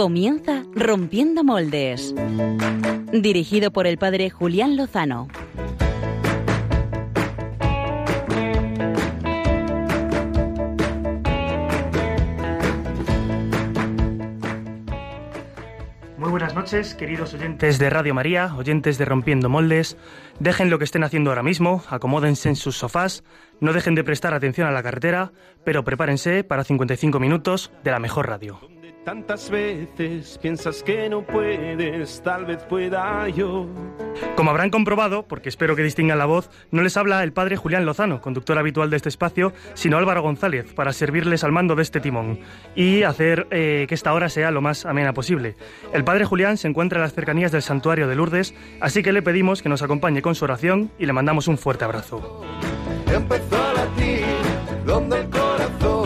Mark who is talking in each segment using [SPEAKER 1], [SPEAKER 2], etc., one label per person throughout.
[SPEAKER 1] Comienza Rompiendo Moldes. Dirigido por el padre Julián Lozano.
[SPEAKER 2] Muy buenas noches, queridos oyentes de Radio María, oyentes de Rompiendo Moldes. Dejen lo que estén haciendo ahora mismo, acomódense en sus sofás, no dejen de prestar atención a la carretera, pero prepárense para 55 minutos de la mejor radio.
[SPEAKER 3] Tantas veces piensas que no puedes, tal vez pueda yo.
[SPEAKER 2] Como habrán comprobado, porque espero que distingan la voz, no les habla el padre Julián Lozano, conductor habitual de este espacio, sino Álvaro González, para servirles al mando de este timón y hacer eh, que esta hora sea lo más amena posible. El padre Julián se encuentra en las cercanías del santuario de Lourdes, así que le pedimos que nos acompañe con su oración y le mandamos un fuerte abrazo.
[SPEAKER 3] Empezó a latir, donde el corazón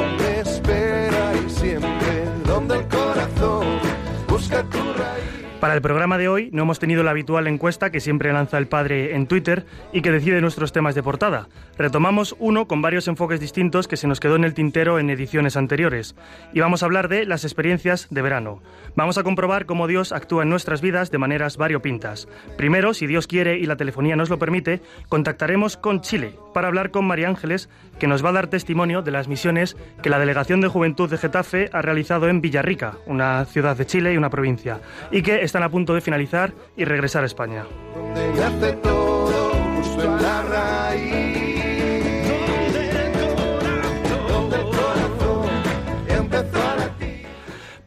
[SPEAKER 3] corazón busca tu raíz.
[SPEAKER 2] Para el programa de hoy no hemos tenido la habitual encuesta que siempre lanza el padre en Twitter y que decide nuestros temas de portada. Retomamos uno con varios enfoques distintos que se nos quedó en el tintero en ediciones anteriores. Y vamos a hablar de las experiencias de verano. Vamos a comprobar cómo Dios actúa en nuestras vidas de maneras variopintas. Primero, si Dios quiere y la telefonía nos lo permite, contactaremos con Chile para hablar con María Ángeles, que nos va a dar testimonio de las misiones que la Delegación de Juventud de Getafe ha realizado en Villarrica, una ciudad de Chile y una provincia, y que están a punto de finalizar y regresar a España.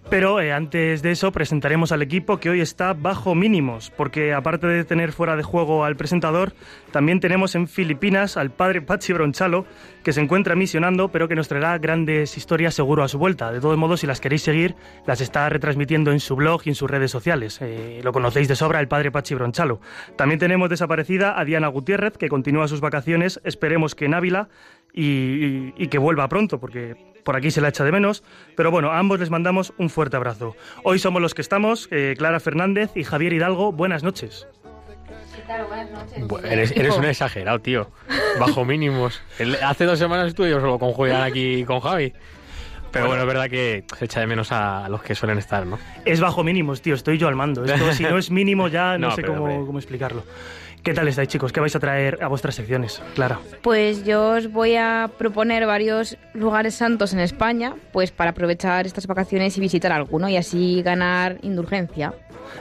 [SPEAKER 2] Pero eh, antes de eso presentaremos al equipo que hoy está bajo mínimos, porque aparte de tener fuera de juego al presentador, también tenemos en Filipinas al padre Pachi Bronchalo, que se encuentra misionando, pero que nos traerá grandes historias seguro a su vuelta. De todos modos, si las queréis seguir, las está retransmitiendo en su blog y en sus redes sociales. Eh, lo conocéis de sobra, el padre Pachi Bronchalo. También tenemos desaparecida a Diana Gutiérrez, que continúa sus vacaciones, esperemos que en Ávila, y, que vuelva pronto, porque por aquí se la echa de menos. Pero bueno, a ambos les mandamos un fuerte abrazo. Hoy somos los que estamos, eh, Clara Fernández y Javier Hidalgo. Buenas noches.
[SPEAKER 4] Bu- Eres, eres un exagerado, tío. Bajo mínimos. El- hace dos semanas estuve yo solo con Julián aquí y con Javi. Pero bueno, es verdad que se echa de menos a los que suelen estar, ¿no?
[SPEAKER 2] Es bajo mínimos, tío, estoy yo al mando. Esto, si no es mínimo ya no,
[SPEAKER 4] No,
[SPEAKER 2] sé
[SPEAKER 4] pero,
[SPEAKER 2] cómo, cómo explicarlo. ¿Qué tal estáis, chicos? ¿Qué vais a traer a vuestras secciones? Clara.
[SPEAKER 5] Pues yo os voy a proponer varios lugares santos en España, pues para aprovechar estas vacaciones y visitar alguno y así ganar indulgencia.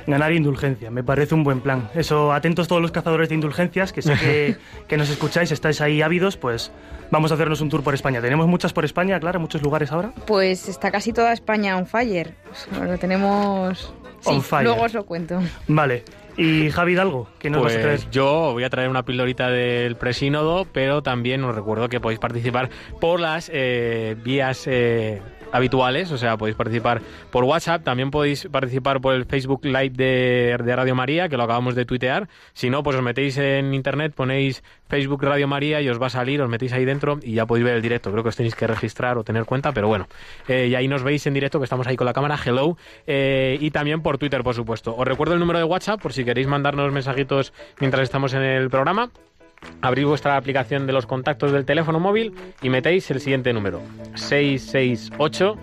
[SPEAKER 2] Ganar indulgencia, me parece un buen plan. Eso, atentos todos los cazadores de indulgencias, que sé que, que nos escucháis, estáis ahí ávidos, pues vamos a hacernos un tour por España. ¿Tenemos muchas por España, Clara? ¿Muchos lugares ahora?
[SPEAKER 5] Pues está casi toda España on fire. Lo tenemos... Sí,
[SPEAKER 2] On fire.
[SPEAKER 5] luego os lo cuento.
[SPEAKER 2] Vale. ¿Y Javi Hidalgo? ¿Qué nos vas a traer?
[SPEAKER 4] Pues yo voy a traer una pildorita del presínodo, pero también os recuerdo que podéis participar por las eh, vías eh, habituales, o sea, podéis participar por WhatsApp, también podéis participar por el Facebook Live de, de Radio María, que lo acabamos de tuitear. Si no, pues os metéis en internet, ponéis Facebook Radio María y os va a salir, os metéis ahí dentro y ya podéis ver el directo. Creo que os tenéis que registrar o tener cuenta, pero bueno. Eh, y ahí nos veis en directo, que estamos ahí con la cámara, hello. Eh, y también por Twitter, por supuesto. Os recuerdo el número de WhatsApp por si queréis mandarnos mensajitos mientras estamos en el programa. Abrís vuestra aplicación de los contactos del teléfono móvil y metéis el siguiente número: 668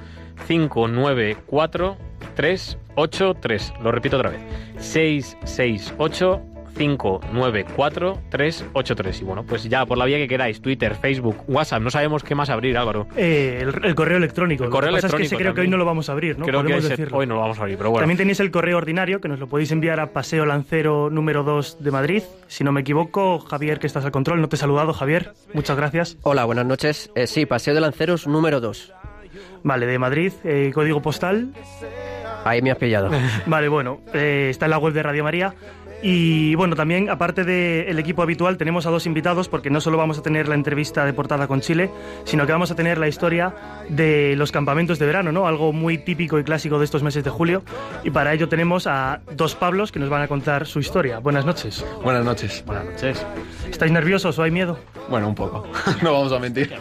[SPEAKER 4] 594 383. Lo repito otra vez: 668 594 383. Y bueno, pues ya por la vía que queráis: Twitter, Facebook, WhatsApp. No sabemos qué más abrir, Álvaro.
[SPEAKER 2] Eh, el, el correo electrónico.
[SPEAKER 4] El
[SPEAKER 2] Lo
[SPEAKER 4] correo
[SPEAKER 2] que pasa es que
[SPEAKER 4] electrónico
[SPEAKER 2] creo que hoy no lo vamos a abrir, ¿no?
[SPEAKER 4] Creo que
[SPEAKER 2] Podemos
[SPEAKER 4] ese-
[SPEAKER 2] decirlo.
[SPEAKER 4] hoy no lo vamos a abrir, pero bueno.
[SPEAKER 2] También tenéis el correo ordinario que nos lo podéis enviar a Paseo Lancero número 2 de Madrid. Si no me equivoco, Javier, que estás al control, no te he saludado, Javier. Muchas gracias.
[SPEAKER 6] Hola, buenas noches. Eh, sí, Paseo de Lanceros número 2.
[SPEAKER 2] Vale, de Madrid, eh, código postal.
[SPEAKER 6] Ahí me has pillado.
[SPEAKER 2] Vale, bueno, eh, está en la web de Radio María. Y bueno, también, aparte del equipo habitual, tenemos a dos invitados, porque no solo vamos a tener la entrevista de portada con Chile, sino que vamos a tener la historia de los campamentos de verano, ¿no? Algo muy típico y clásico de estos meses de julio. Y para ello tenemos a dos Pablos que nos van a contar su historia. Buenas noches.
[SPEAKER 7] Buenas noches. Buenas noches.
[SPEAKER 2] ¿Estáis nerviosos o hay miedo?
[SPEAKER 7] Bueno, un poco. no vamos a mentir.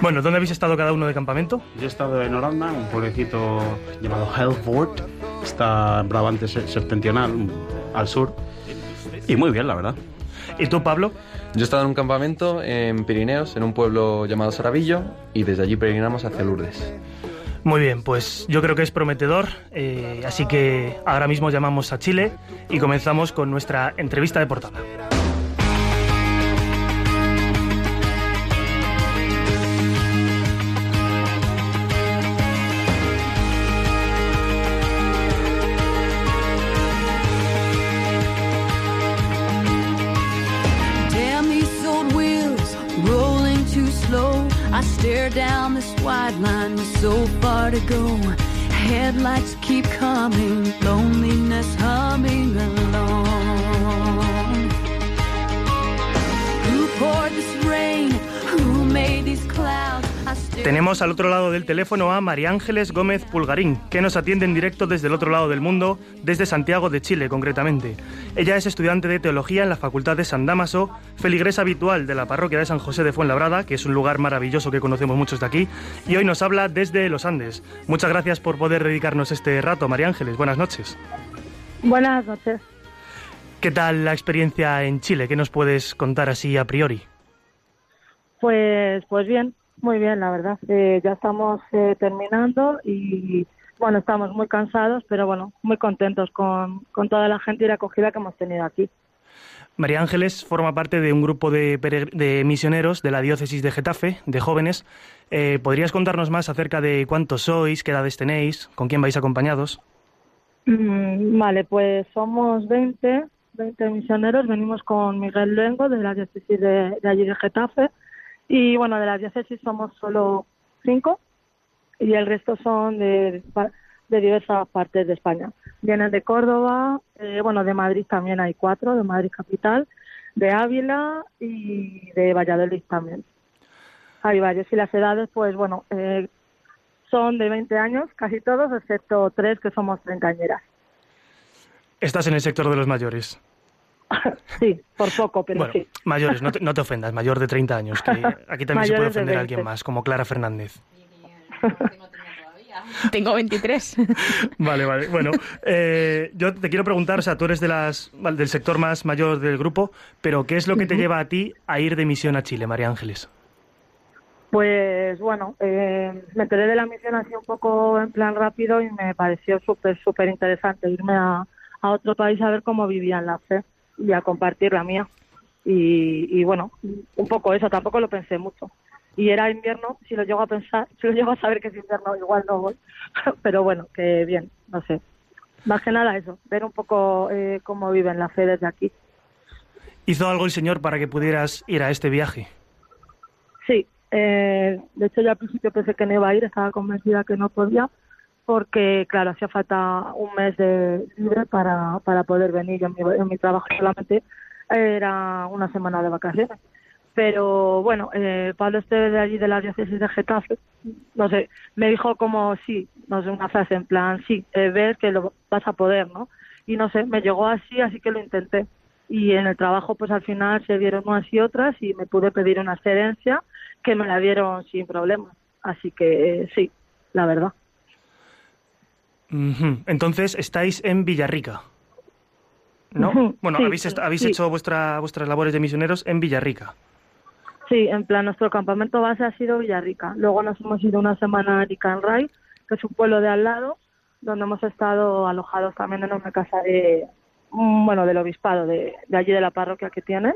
[SPEAKER 2] Bueno, ¿dónde habéis estado cada uno de campamento?
[SPEAKER 8] Yo he estado en Holanda, un pueblecito llamado Helvoort. Está en Brabante se- septentrional, al sur. Y muy bien, la verdad.
[SPEAKER 2] ¿Y tú, Pablo?
[SPEAKER 7] Yo he estado en un campamento en Pirineos, en un pueblo llamado Saravillo, y desde allí peregrinamos hacia Lourdes.
[SPEAKER 2] Muy bien, pues yo creo que es prometedor, eh, así que ahora mismo llamamos a Chile y comenzamos con nuestra entrevista de portada.
[SPEAKER 9] This wide line with so far to go. Headlights keep coming, loneliness humming along. Who poured this rain? Who made these clouds?
[SPEAKER 2] Tenemos al otro lado del teléfono a María Ángeles Gómez Pulgarín, que nos atiende en directo desde el otro lado del mundo, desde Santiago de Chile concretamente. Ella es estudiante de Teología en la Facultad de San Damaso, feligresa habitual de la parroquia de San José de Fuenlabrada, que es un lugar maravilloso que conocemos muchos de aquí, y hoy nos habla desde los Andes. Muchas gracias por poder dedicarnos este rato, María Ángeles. Buenas noches.
[SPEAKER 10] Buenas noches.
[SPEAKER 2] ¿Qué tal la experiencia en Chile? ¿Qué nos puedes contar así a priori?
[SPEAKER 10] Pues, pues bien, muy bien, la verdad. Eh, ya estamos eh, terminando y bueno, estamos muy cansados, pero bueno, muy contentos con, con toda la gente y la acogida que hemos tenido aquí.
[SPEAKER 2] María Ángeles forma parte de un grupo de, de misioneros de la diócesis de Getafe, de jóvenes. Eh, ¿Podrías contarnos más acerca de cuántos sois, qué edades tenéis, con quién vais acompañados?
[SPEAKER 10] Mm, Vale, pues somos 20, 20 misioneros. Venimos con Miguel Luengo de la diócesis de, de allí de Getafe. Y bueno, de la diócesis somos solo cinco y el resto son de, de diversas partes de España. Vienen de Córdoba, eh, bueno, de Madrid también hay cuatro, de Madrid capital, de Ávila y de Valladolid también. Hay varios. Y las edades, pues bueno, eh, son de 20 años, casi todos, excepto tres que somos treintañeras.
[SPEAKER 2] Estás en el sector de los mayores.
[SPEAKER 10] Sí, por poco, pero
[SPEAKER 2] bueno,
[SPEAKER 10] sí.
[SPEAKER 2] mayores, no te, no te ofendas, mayor de 30 años, que aquí también se puede ofender a
[SPEAKER 10] 20.
[SPEAKER 2] alguien más, como Clara Fernández.
[SPEAKER 5] Tengo 23.
[SPEAKER 2] Vale, vale. Bueno, eh, yo te quiero preguntar, o sea, tú eres de las, del sector más mayor del grupo, pero ¿qué es lo que te lleva a ti a ir de misión a Chile, María Ángeles?
[SPEAKER 10] Pues bueno, eh, me enteré de la misión así un poco en plan rápido y me pareció súper, súper interesante irme a, a otro país a ver cómo vivían la fe y a compartir la mía. Y, y bueno, un poco eso, tampoco lo pensé mucho. Y era invierno, si lo llego a pensar, si lo llego a saber que es invierno, igual no voy. Pero bueno, que bien, no sé. Más que nada eso, ver un poco eh, cómo viven la fe desde aquí.
[SPEAKER 2] ¿Hizo algo el Señor para que pudieras ir a este viaje?
[SPEAKER 10] Sí, eh, de hecho yo al principio pensé que no iba a ir, estaba convencida que no podía, porque claro, hacía falta un mes de libre para, para poder venir. Yo en mi, trabajo solamente era una semana de vacaciones. Pero bueno, eh, Pablo Esteve de allí de la diócesis de Getafe, no sé, me dijo como sí, no sé, una frase en plan, sí, eh, ves que lo vas a poder, ¿no? Y no sé, me llegó así, así que lo intenté. Y en el trabajo, pues al final se dieron unas y otras y me pude pedir una excedencia que me la dieron sin problemas. Así que eh, sí, la verdad.
[SPEAKER 2] Entonces, estáis en Villarrica. ¿No? Bueno,
[SPEAKER 10] sí,
[SPEAKER 2] habéis, habéis
[SPEAKER 10] sí.
[SPEAKER 2] hecho vuestra, vuestras labores de misioneros en Villarrica.
[SPEAKER 10] Sí, en plan, nuestro campamento base ha sido Villarrica. Luego nos hemos ido una semana a Ricanray, que es un pueblo de al lado, donde hemos estado alojados también en una casa de, mm, bueno, del obispado, de, de allí de la parroquia que tienen.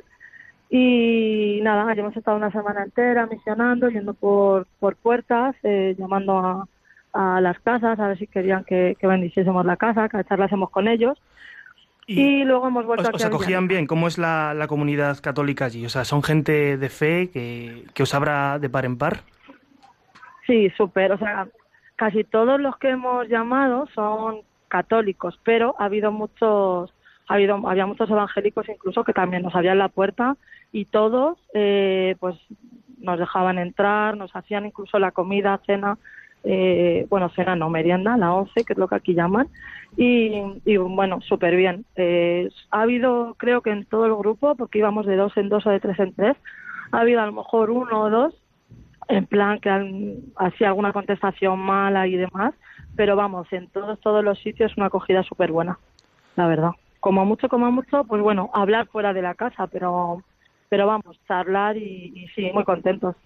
[SPEAKER 10] Y nada, allí hemos estado una semana entera misionando, yendo por, por puertas, eh, llamando a, a las casas a ver si querían que, que bendiciésemos la casa, que charlásemos con ellos. Y, luego hemos vuelto
[SPEAKER 2] ¿Os,
[SPEAKER 10] aquí
[SPEAKER 2] os
[SPEAKER 10] a
[SPEAKER 2] acogían bien? ¿Cómo es la, la comunidad católica allí? O sea, ¿son gente de fe que, que os abra de par en par?
[SPEAKER 10] Sí, súper. O sea, casi todos los que hemos llamado son católicos, pero ha habido muchos, ha habido, había muchos evangélicos incluso que también nos abrían la puerta y todos, eh, pues, nos dejaban entrar, nos hacían incluso la comida, cena, eh, bueno, cena no, merienda, la once, que es lo que aquí llaman, y, bueno, súper bien. Eh, ha habido, creo que en todo el grupo, porque íbamos de dos en dos o de tres en tres, ha habido a lo mejor uno o dos en plan que han hacía alguna contestación mala y demás, pero vamos, en todos todos los sitios una acogida súper buena, la verdad. Como mucho, como mucho, pues bueno, hablar fuera de la casa, pero pero vamos, charlar y sí, muy contentos.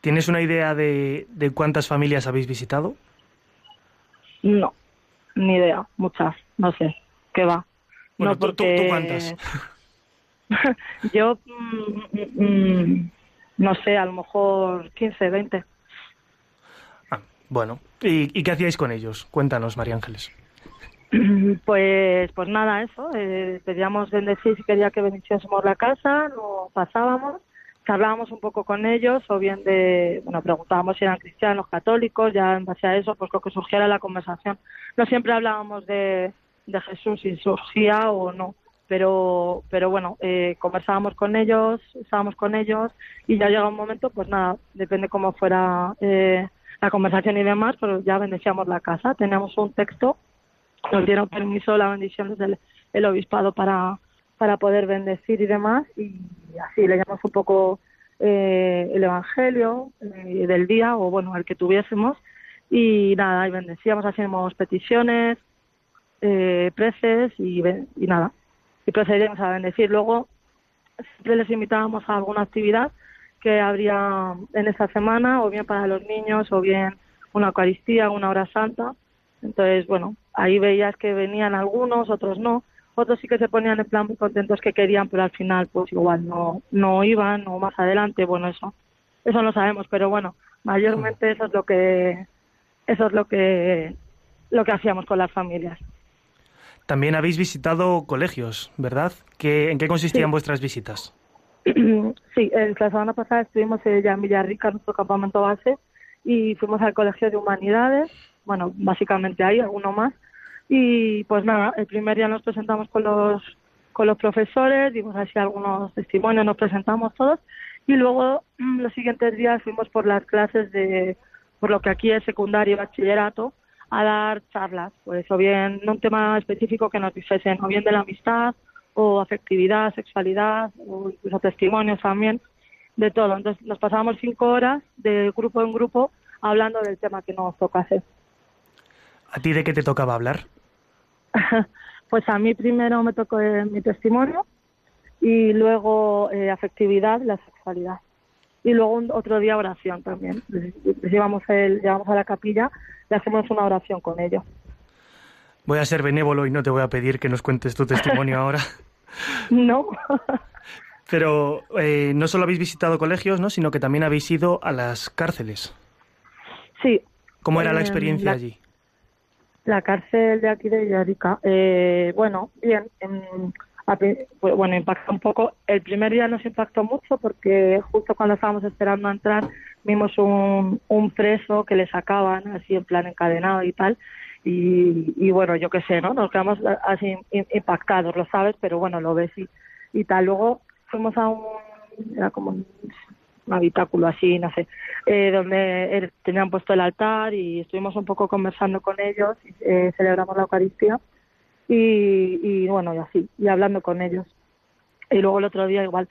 [SPEAKER 2] ¿Tienes una idea de, de cuántas familias habéis visitado?
[SPEAKER 10] No, ni idea, muchas, no sé, ¿qué va?
[SPEAKER 2] Bueno,
[SPEAKER 10] no,
[SPEAKER 2] ¿tú- tú- tú
[SPEAKER 10] porque
[SPEAKER 2] cuántas?
[SPEAKER 10] yo, mm, mm, mm, no sé, a lo mejor 15, 20.
[SPEAKER 2] Bueno, ¿y, y qué hacíais con ellos? Cuéntanos, María Ángeles.
[SPEAKER 10] Pues, pues nada, eso. Eh, pedíamos bendecir si quería que bendiciésemos la casa, nos pasábamos, charlábamos un poco con ellos, o bien de, bueno, preguntábamos si eran cristianos, católicos, ya en base a eso, pues lo que surgiera la conversación. No siempre hablábamos de, de Jesús, si surgía o no, pero, pero bueno, eh, conversábamos con ellos, estábamos con ellos, y ya llega un momento, pues nada, depende cómo fuera eh, la conversación y demás, pero ya bendecíamos la casa. Teníamos un texto nos dieron permiso la bendición desde el, el obispado para, para poder bendecir y demás y así leíamos un poco eh, el evangelio eh, del día o bueno el que tuviésemos. Y nada y bendecíamos hacíamos peticiones eh, preces y, y nada. Y procedíamos a bendecir. Luego siempre les invitábamos a alguna actividad que habría en esa semana o bien para los niños o bien una Eucaristía una hora santa. Entonces, bueno, ahí veías que venían algunos, otros no. Otros sí que se ponían en plan muy contentos que querían, pero al final pues igual no no iban o más adelante, bueno, eso eso no sabemos, pero bueno, mayormente eso es lo que eso es lo que lo que hacíamos con las familias.
[SPEAKER 2] También habéis visitado colegios, ¿verdad? ¿Qué, ¿En qué consistían
[SPEAKER 10] Sí.
[SPEAKER 2] vuestras visitas?
[SPEAKER 10] sí, el- la semana pasada estuvimos eh, ya en Villarrica, en nuestro campamento base, y fuimos al Colegio de Humanidades, bueno, básicamente ahí, alguno más. Y pues nada, el primer día nos presentamos con los, con los profesores, dimos así algunos testimonios, nos presentamos todos, y luego mm, los siguientes días fuimos por las clases de, por lo que aquí es secundario y bachillerato, a dar charlas, pues o bien un tema específico que nos dijesen, o bien de la amistad, o afectividad, sexualidad, o incluso testimonios también, de todo. Entonces nos pasábamos cinco horas de grupo en grupo hablando del tema que nos tocase.
[SPEAKER 2] ¿A ti de qué te tocaba hablar?
[SPEAKER 10] pues a mí primero me tocó eh, mi testimonio y luego eh, afectividad la sexualidad. Y luego un- otro día oración también. Les, les llevamos, el, llevamos a la capilla y hacemos una oración con ellos.
[SPEAKER 2] Voy a ser benévolo y no te voy a pedir que nos cuentes tu testimonio ahora.
[SPEAKER 10] No,
[SPEAKER 2] Pero eh, no solo habéis visitado colegios, ¿no? sino que también habéis ido a las cárceles.
[SPEAKER 10] sí.
[SPEAKER 2] ¿Cómo era la
[SPEAKER 10] Eh,
[SPEAKER 2] experiencia
[SPEAKER 10] la-
[SPEAKER 2] allí?
[SPEAKER 10] La cárcel de aquí de Villarrica, eh, bueno, bien, pri- pues, bueno, impacta un poco. El primer día nos impactó mucho porque justo cuando estábamos esperando a entrar vimos un, un preso que le sacaban así en plan encadenado y tal. Y, y bueno, yo qué sé, ¿no? Nos quedamos así im- impactados, lo sabes, pero bueno, lo ves y, y tal. Luego fuimos a un, era como un un habitáculo así, no sé, eh, donde er- tenían puesto el altar y estuvimos un poco conversando con ellos, y, eh, celebramos la Eucaristía y, y bueno, y así, y hablando con ellos. Y luego el otro día igual,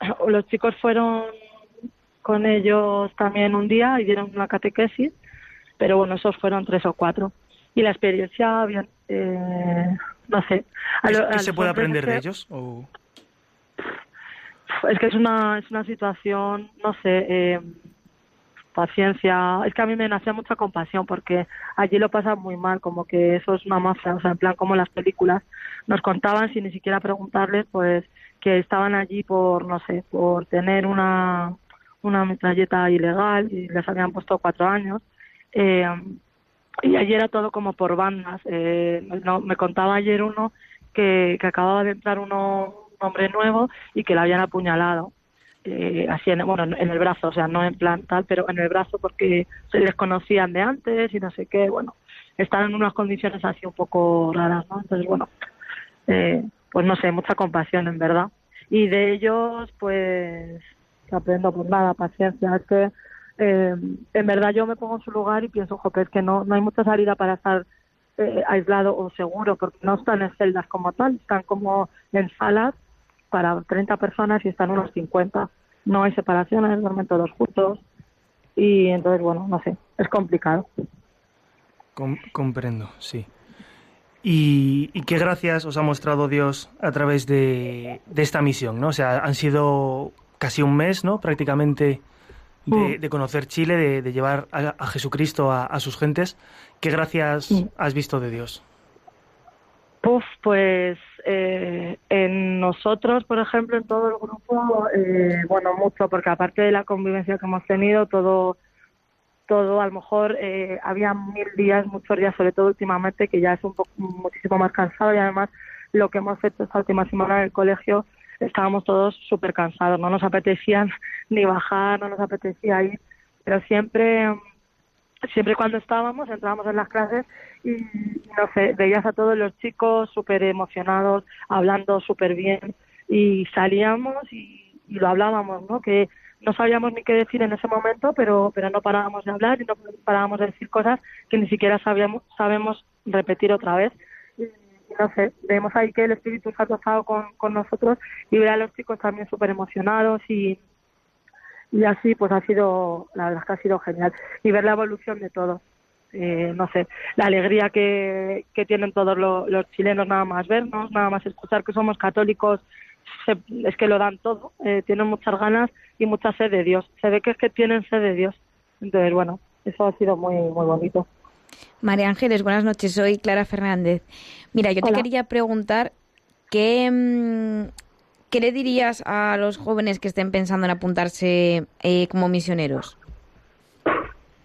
[SPEAKER 10] los chicos fueron con ellos también un día y dieron una catequesis, pero bueno, esos fueron tres o cuatro. Y la experiencia, bien, eh, no sé. A
[SPEAKER 2] ¿Qué,
[SPEAKER 10] lo-
[SPEAKER 2] qué
[SPEAKER 10] a
[SPEAKER 2] se puede aprender de ellos? O-
[SPEAKER 10] es que es una, es una situación, no sé, eh, paciencia. Es que a mí me nacía mucha compasión porque allí lo pasan muy mal, como que eso es una mafia, o sea, en plan como las películas. Nos contaban sin ni siquiera preguntarles, pues, que estaban allí por, no sé, por tener una, una metralleta ilegal y les habían puesto cuatro años. Eh, y allí era todo como por bandas. Eh, no, me contaba ayer uno que, acababa de entrar uno, un hombre nuevo y que le habían apuñalado. Eh, así en, bueno, en el brazo, o sea, no en plan tal, pero en el brazo porque se les conocían de antes y no sé qué, bueno, están en unas condiciones así un poco raras, ¿no? Entonces, bueno, eh, pues no sé, mucha compasión en verdad. Y de ellos, pues, aprendo pues nada, paciencia, es que eh, en verdad yo me pongo en su lugar y pienso, jo, que es que no, no hay mucha salida para estar eh, aislado o seguro, porque no están en celdas como tal, están como en salas para 30 personas y están unos 50. No hay separaciones, duermen todos juntos. Y entonces, bueno, no sé, es complicado.
[SPEAKER 2] Com- comprendo, sí. ¿Y, y qué gracias os ha mostrado Dios a través de, de esta misión? ¿no? O sea, han sido casi un mes, ¿no? Prácticamente de, de conocer Chile, de, de llevar a, a Jesucristo a, a sus gentes. ¿Qué gracias
[SPEAKER 10] Mm.
[SPEAKER 2] has visto de Dios?
[SPEAKER 10] Puf, pues eh, en nosotros, por ejemplo, en todo el grupo, eh, bueno, mucho, porque aparte de la convivencia que hemos tenido, todo, todo, a lo mejor eh, había mil días, muchos días, sobre todo últimamente, que ya es un poco muchísimo más cansado y además lo que hemos hecho esta última semana en el colegio, estábamos todos súper cansados, no nos apetecían ni bajar, no nos apetecía ir, pero siempre siempre cuando estábamos, entrábamos en las clases y, no sé, veías a todos los chicos súper emocionados, hablando súper bien y salíamos y, y lo hablábamos, ¿no? Que no sabíamos ni qué decir en ese momento, pero, pero no parábamos de hablar y no parábamos de decir cosas que ni siquiera sabíamos, sabemos repetir otra vez. Y, no sé, vemos ahí que el Espíritu Santo ha estado con, con nosotros y ver a los chicos también súper emocionados y, y así pues ha sido la verdad que ha sido genial. Y ver la evolución de todos eh, no sé la alegría que, que tienen todos lo- los chilenos nada más vernos nada más escuchar que somos católicos se- es que lo dan todo. Eh, tienen muchas ganas y mucha sed de Dios. Se ve que es que tienen sed de Dios. Entonces bueno eso ha sido muy muy bonito.
[SPEAKER 5] María Ángeles, buenas noches. Soy Clara Fernández. Mira, yo te quería preguntar qué, mm, qué le dirías a los jóvenes que estén pensando en apuntarse eh, como misioneros.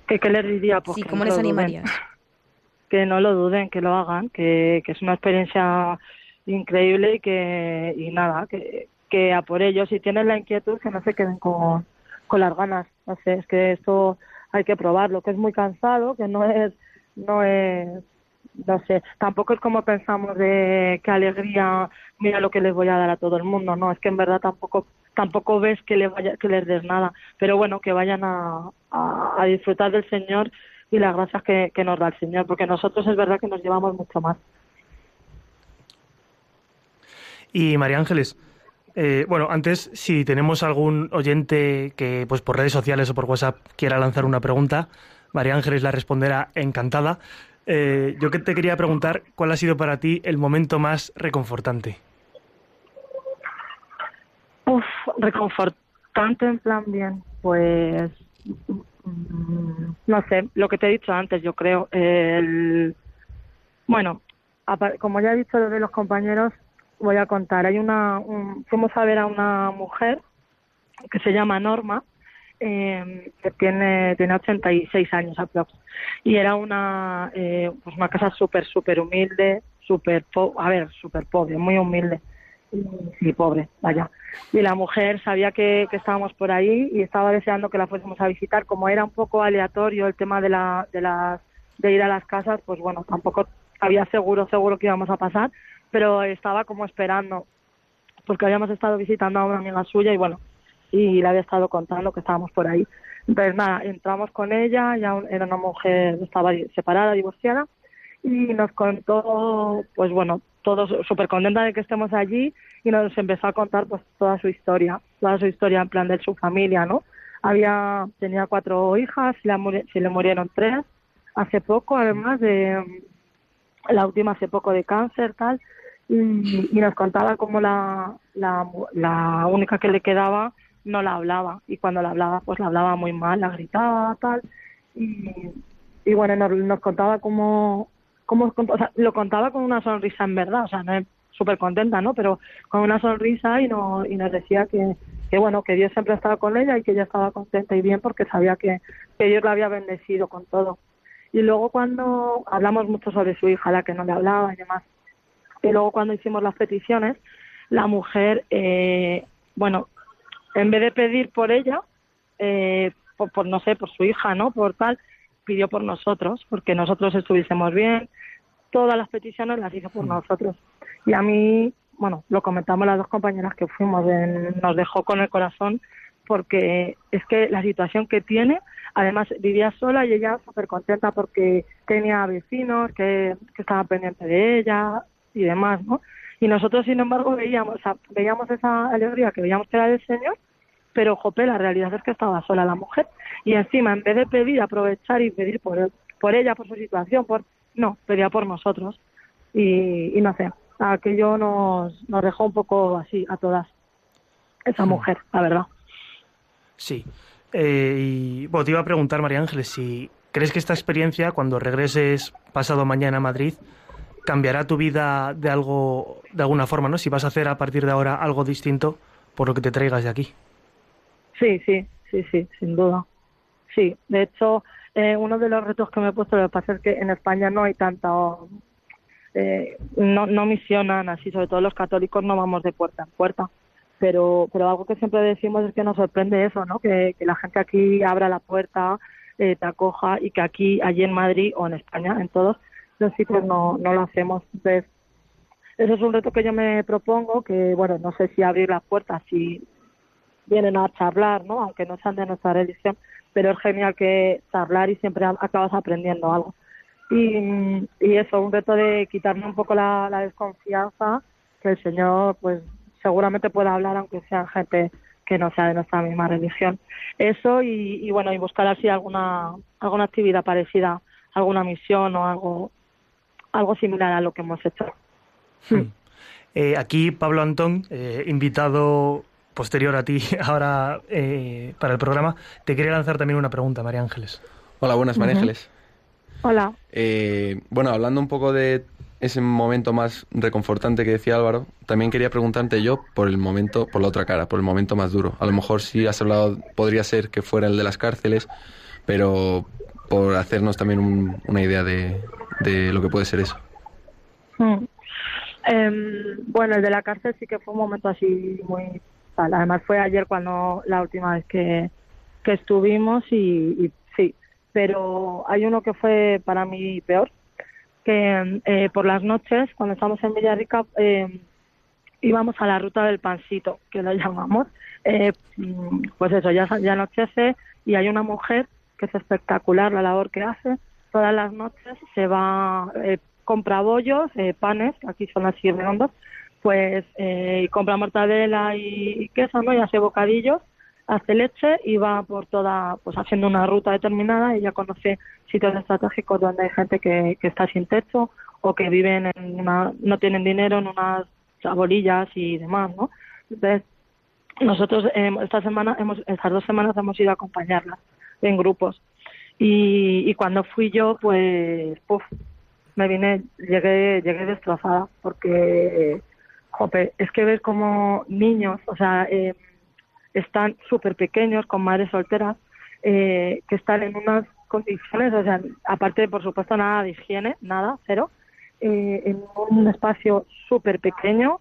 [SPEAKER 10] qué les diría pues
[SPEAKER 5] Sí, ¿cómo
[SPEAKER 10] no
[SPEAKER 5] les
[SPEAKER 10] duden.
[SPEAKER 5] animarías?
[SPEAKER 10] que no lo duden, que lo hagan, que, que es una experiencia increíble y que y nada, que, que a por ello, si tienen la inquietud, que no se queden con, con las ganas. No sé, es que esto hay que probarlo, que es muy cansado, que no es, no es, no sé, tampoco es como pensamos de qué alegría, mira lo que les voy a dar a todo el mundo, no, es que en verdad tampoco tampoco ves que le vaya que les des nada, pero bueno, que vayan a, a, disfrutar del Señor y las gracias que, que nos da el Señor, porque nosotros es verdad que nos llevamos mucho más.
[SPEAKER 2] Y María Ángeles, eh, bueno, antes, si tenemos algún oyente que pues por redes sociales o por WhatsApp quiera lanzar una pregunta, María Ángeles la responderá encantada. Eh, yo que te quería preguntar, ¿cuál ha sido para ti el momento más reconfortante?
[SPEAKER 10] Uf, reconfortante en plan bien, pues mm, no sé, lo que te he dicho antes, yo creo. El, bueno, como ya he dicho lo de los compañeros, voy a contar. Hay una, un- fuimos a ver a una mujer que se llama Norma, eh, que tiene, tiene 86 años aprox. Y era una, eh, pues una casa súper, súper humilde, súper, a ver, súper pobre, muy humilde. Y, pobre, vaya. Y la mujer sabía que, que estábamos por ahí y estaba deseando que la fuésemos a visitar. Como era un poco aleatorio el tema de, la, de, las, de ir a las casas, pues bueno, tampoco había seguro, seguro que íbamos a pasar, pero estaba como esperando, porque habíamos estado visitando a una amiga suya y bueno, y le había estado contando que estábamos por ahí. Entonces nada, entramos con ella, ya era una mujer, estaba separada, divorciada, y nos contó, pues bueno, todos súper contenta de que estemos allí y nos empezó a contar pues toda su historia, toda su historia en plan de su familia, ¿no? Había, tenía cuatro hijas, se le, se le murieron tres hace poco, además de la última hace poco de cáncer, tal, y, y nos contaba cómo la, la, la única que le quedaba no la hablaba, y cuando la hablaba, pues la hablaba muy mal, la gritaba, tal, y, bueno, nos, nos contaba cómo, cómo, lo contaba con una sonrisa en verdad, o sea, no es súper contenta, ¿no? Pero con una sonrisa y, no, y nos decía que, que, bueno, que Dios siempre estaba con ella y que ella estaba contenta y bien porque sabía que, que Dios la había bendecido con todo. Y luego cuando hablamos mucho sobre su hija, la que no le hablaba y demás, y luego cuando hicimos las peticiones, la mujer, eh, bueno, en vez de pedir por ella, eh, por, por, no sé, por su hija, ¿no? Por tal, pidió por nosotros, porque nosotros estuviésemos bien. Todas las peticiones las hizo por nosotros. Y a mí, bueno, lo comentamos las dos compañeras que fuimos, en- nos dejó con el corazón, porque es que la situación que tiene, además vivía sola y ella súper contenta porque tenía vecinos que, que estaban pendientes de ella y demás, ¿no? Y nosotros, sin embargo, veíamos, o sea, veíamos esa alegría que veíamos que era del Señor, pero jope, la realidad es que estaba sola la mujer. Y encima, en vez de pedir, aprovechar y pedir por, por ella, por su situación, por no, pedía por nosotros. Y, y no sé, aquello nos, nos dejó un poco así a todas, esa mujer, la verdad.
[SPEAKER 2] Sí. Eh, y bueno, te iba a preguntar, María Ángeles, si crees que esta experiencia, cuando regreses pasado mañana a Madrid, cambiará tu vida de algo, de alguna forma, ¿no? Si vas a hacer a partir de ahora algo distinto por lo que te traigas de aquí.
[SPEAKER 10] Sí, sí, sí, sí, sin duda. Sí, de hecho, eh, uno de los retos que me he puesto, lo que pasa es que en España no hay tanto, eh, no, no misionan así, sobre todo los católicos no vamos de puerta en puerta, pero, pero algo que siempre decimos es que nos sorprende eso, ¿no? Que, que la gente aquí abra la puerta, eh, te acoja y que aquí, allí en Madrid o en España, en todos los sitios no, no lo hacemos. Entonces, eso es un reto que yo me propongo, que bueno, no sé si abrir las puertas, si vienen a charlar, ¿no? Aunque no sean de nuestra religión, pero es genial que charlar y siempre acabas aprendiendo algo. Y, y eso, un reto de quitarme un poco la, la desconfianza, que el Señor, pues seguramente pueda hablar, aunque sean gente que no sea de nuestra misma religión. Eso y, y bueno, y buscar así alguna, alguna actividad parecida, alguna misión o algo, algo similar a lo que hemos hecho.
[SPEAKER 2] Eh, aquí Pablo Antón, eh, invitado posterior a ti ahora eh, para el programa, te quería lanzar también una pregunta, María Ángeles.
[SPEAKER 7] Hola, buenas, María. Ángeles.
[SPEAKER 10] Hola.
[SPEAKER 7] Eh, bueno, hablando un poco de ese momento más reconfortante que decía Álvaro, también quería preguntarte yo por el momento, por la otra cara, por el momento más duro. A lo mejor sí has hablado, podría ser que fuera el de las cárceles, pero por hacernos también un- una idea de, de lo que puede ser eso.
[SPEAKER 10] Mm. Em, bueno, el de la cárcel sí que fue un momento así muy. Además fue ayer cuando la última vez que, que estuvimos y, sí, pero hay uno que fue para mí peor, que eh, por las noches cuando estábamos en Villarrica eh, íbamos a la ruta del pancito, que lo llamamos. Eh, mm, pues eso, ya, ya anochece y hay una mujer es espectacular la labor que hace. Todas las noches se va, eh, compra bollos, eh, panes, aquí son así redondos, pues eh, compra mortadela y, queso, ¿no? Y hace bocadillos, hace leche y va por toda, pues haciendo una ruta determinada. Ella conoce sitios estratégicos donde hay gente que, está sin techo o que viven en una, no tienen dinero en unas chabolillas y demás, ¿no? Entonces, nosotros eh, esta semana, hemos, estas dos semanas hemos ido a acompañarla en grupos. Y, y cuando fui yo, pues, puf, me vine, llegué, llegué destrozada, porque, jope, es que ves como niños, o sea, eh, están súper pequeños, con madres solteras, eh, que están en unas condiciones, o sea, aparte, por supuesto, nada de higiene, nada, cero, eh, en un espacio súper pequeño,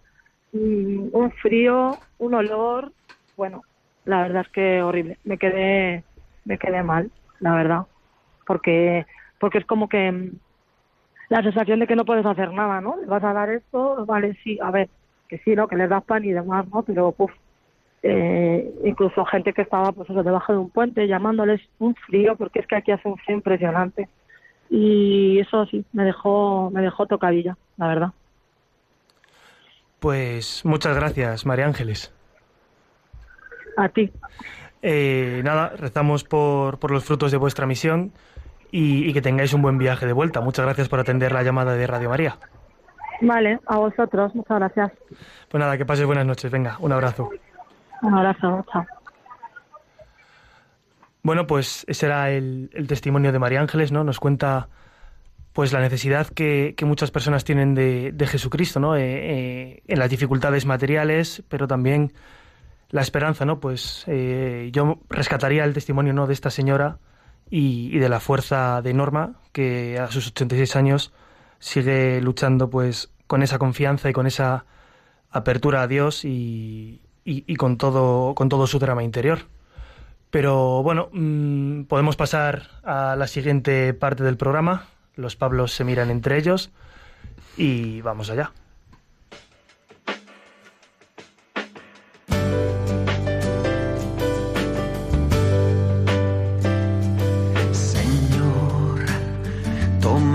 [SPEAKER 10] un frío, un olor, bueno, la verdad es que horrible. Me quedé, me quedé mal, la verdad, porque, porque es como que mm, la sensación de que no puedes hacer nada, ¿no? Les vas a dar esto, vale, sí, a ver, que sí, ¿no? Que les das pan y demás, ¿no? Pero, puf, eh, incluso gente que estaba, pues eso, debajo de un puente, llamándoles un frío, porque es que aquí hace un frío impresionante. Y eso sí, me dejó, me dejó tocadilla, la verdad.
[SPEAKER 2] Pues muchas gracias, María Ángeles.
[SPEAKER 10] A ti.
[SPEAKER 2] Eh, nada, rezamos por, por los frutos de vuestra misión y, y que tengáis un buen viaje de vuelta. Muchas gracias por atender la llamada de Radio María.
[SPEAKER 10] Vale, a vosotros, muchas gracias.
[SPEAKER 2] Pues nada, que pases buenas noches. Venga, un abrazo.
[SPEAKER 10] Un abrazo, chao.
[SPEAKER 2] Bueno, pues ese era el, el testimonio de María Ángeles, ¿no? Nos cuenta pues la necesidad que, que muchas personas tienen de, de Jesucristo, ¿no? Eh, eh, en las dificultades materiales, pero también la esperanza, ¿no? Pues eh, yo rescataría el testimonio, ¿no? De esta señora y, de la fuerza de Norma, que a sus 86 años sigue luchando, pues, con esa confianza y con esa apertura a Dios y con todo, con todo su drama interior. Pero bueno, mm, podemos pasar a la siguiente parte del programa. Los Pablos se miran entre ellos y vamos allá.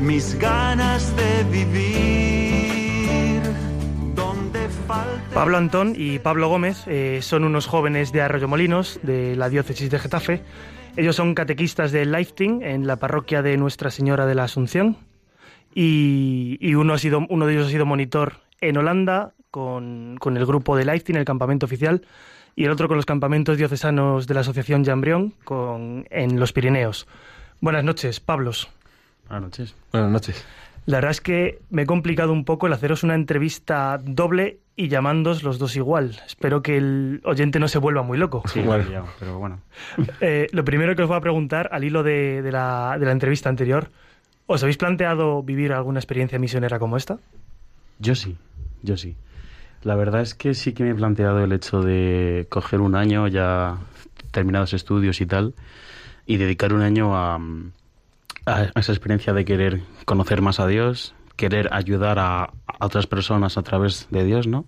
[SPEAKER 11] mis ganas de vivir. Donde
[SPEAKER 2] Pablo Antón y Pablo Gómez eh, son unos jóvenes de Arroyomolinos, de la diócesis de Getafe. Ellos son catequistas de Lifting en la parroquia de Nuestra Señora de la Asunción. Y, uno, ha sido, uno de ellos ha sido monitor en Holanda con, con el grupo de Lifting, el campamento oficial, y el otro con los campamentos diocesanos de la Asociación Jambrión en los Pirineos. Buenas noches, Pablos.
[SPEAKER 8] Buenas noches.
[SPEAKER 7] Buenas noches.
[SPEAKER 2] La verdad es que me he complicado un poco el haceros una entrevista doble y llamándos los dos igual. Espero que el oyente no se vuelva muy loco.
[SPEAKER 8] Sí,
[SPEAKER 7] Bueno.
[SPEAKER 8] pero bueno.
[SPEAKER 2] Eh, lo primero que os voy a preguntar, al hilo de, de la, de la entrevista anterior, ¿os habéis planteado vivir alguna experiencia misionera como esta?
[SPEAKER 8] Yo sí, yo sí. La verdad es que sí que me he planteado el hecho de coger un año ya terminados estudios y tal y dedicar un año a, a esa experiencia de querer conocer más a Dios, querer ayudar a, a otras personas a través de Dios, ¿no?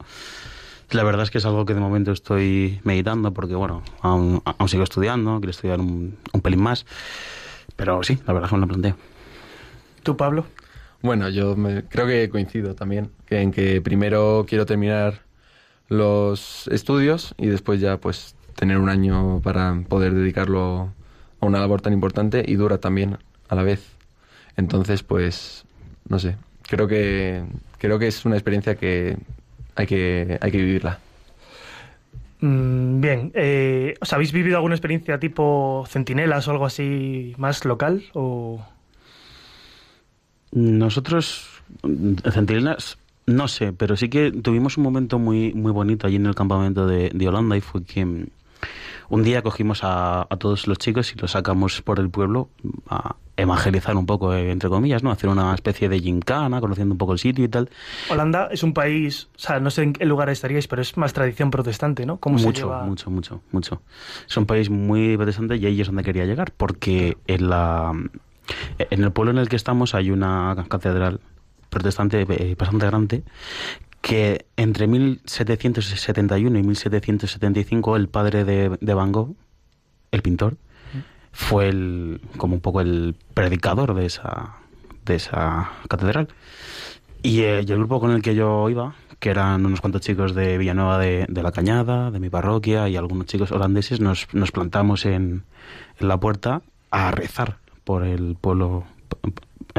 [SPEAKER 8] La verdad es que es algo que de momento estoy meditando porque, bueno, aún, aún sigo estudiando, quiero estudiar un, un pelín más, pero sí, la verdad es que me lo planteo.
[SPEAKER 2] ¿Tú, Pablo?
[SPEAKER 7] Bueno, yo me- creo que coincido también en que primero quiero terminar los estudios y después ya pues tener un año para poder dedicarlo a una labor tan importante y dura también a la vez. Entonces, pues no sé, creo que creo que es una experiencia que hay que hay que vivirla.
[SPEAKER 2] Mm, bien, eh, ¿os habéis vivido alguna experiencia tipo centinelas o algo así más local? O...
[SPEAKER 8] Nosotros, mm, centinelas, no sé, pero sí que tuvimos un momento muy, muy bonito allí en el campamento de, de Holanda y fue que mm, un día cogimos a, a todos los chicos y los sacamos por el pueblo a evangelizar un poco, eh, entre comillas, ¿no? Hacer una especie de gincana, conociendo un poco el sitio y tal.
[SPEAKER 2] Holanda es un país, o sea, no sé en qué lugar estaríais, pero es más tradición protestante, ¿no? ¿Cómo se
[SPEAKER 8] mucho,
[SPEAKER 2] lleva?
[SPEAKER 8] mucho, mucho, mucho. Es un país muy protestante y ahí es donde quería llegar, porque en la en el pueblo en el que estamos hay una catedral protestante eh, bastante grande que entre 1771 y 1775 el padre de, Van Gogh, el pintor, fue el como un poco el predicador de esa de esa catedral. Y, eh, el grupo con el que yo iba, que eran unos cuantos chicos de Villanueva de, la Cañada, de mi parroquia y algunos chicos holandeses, nos, nos plantamos en, en la puerta a rezar por el pueblo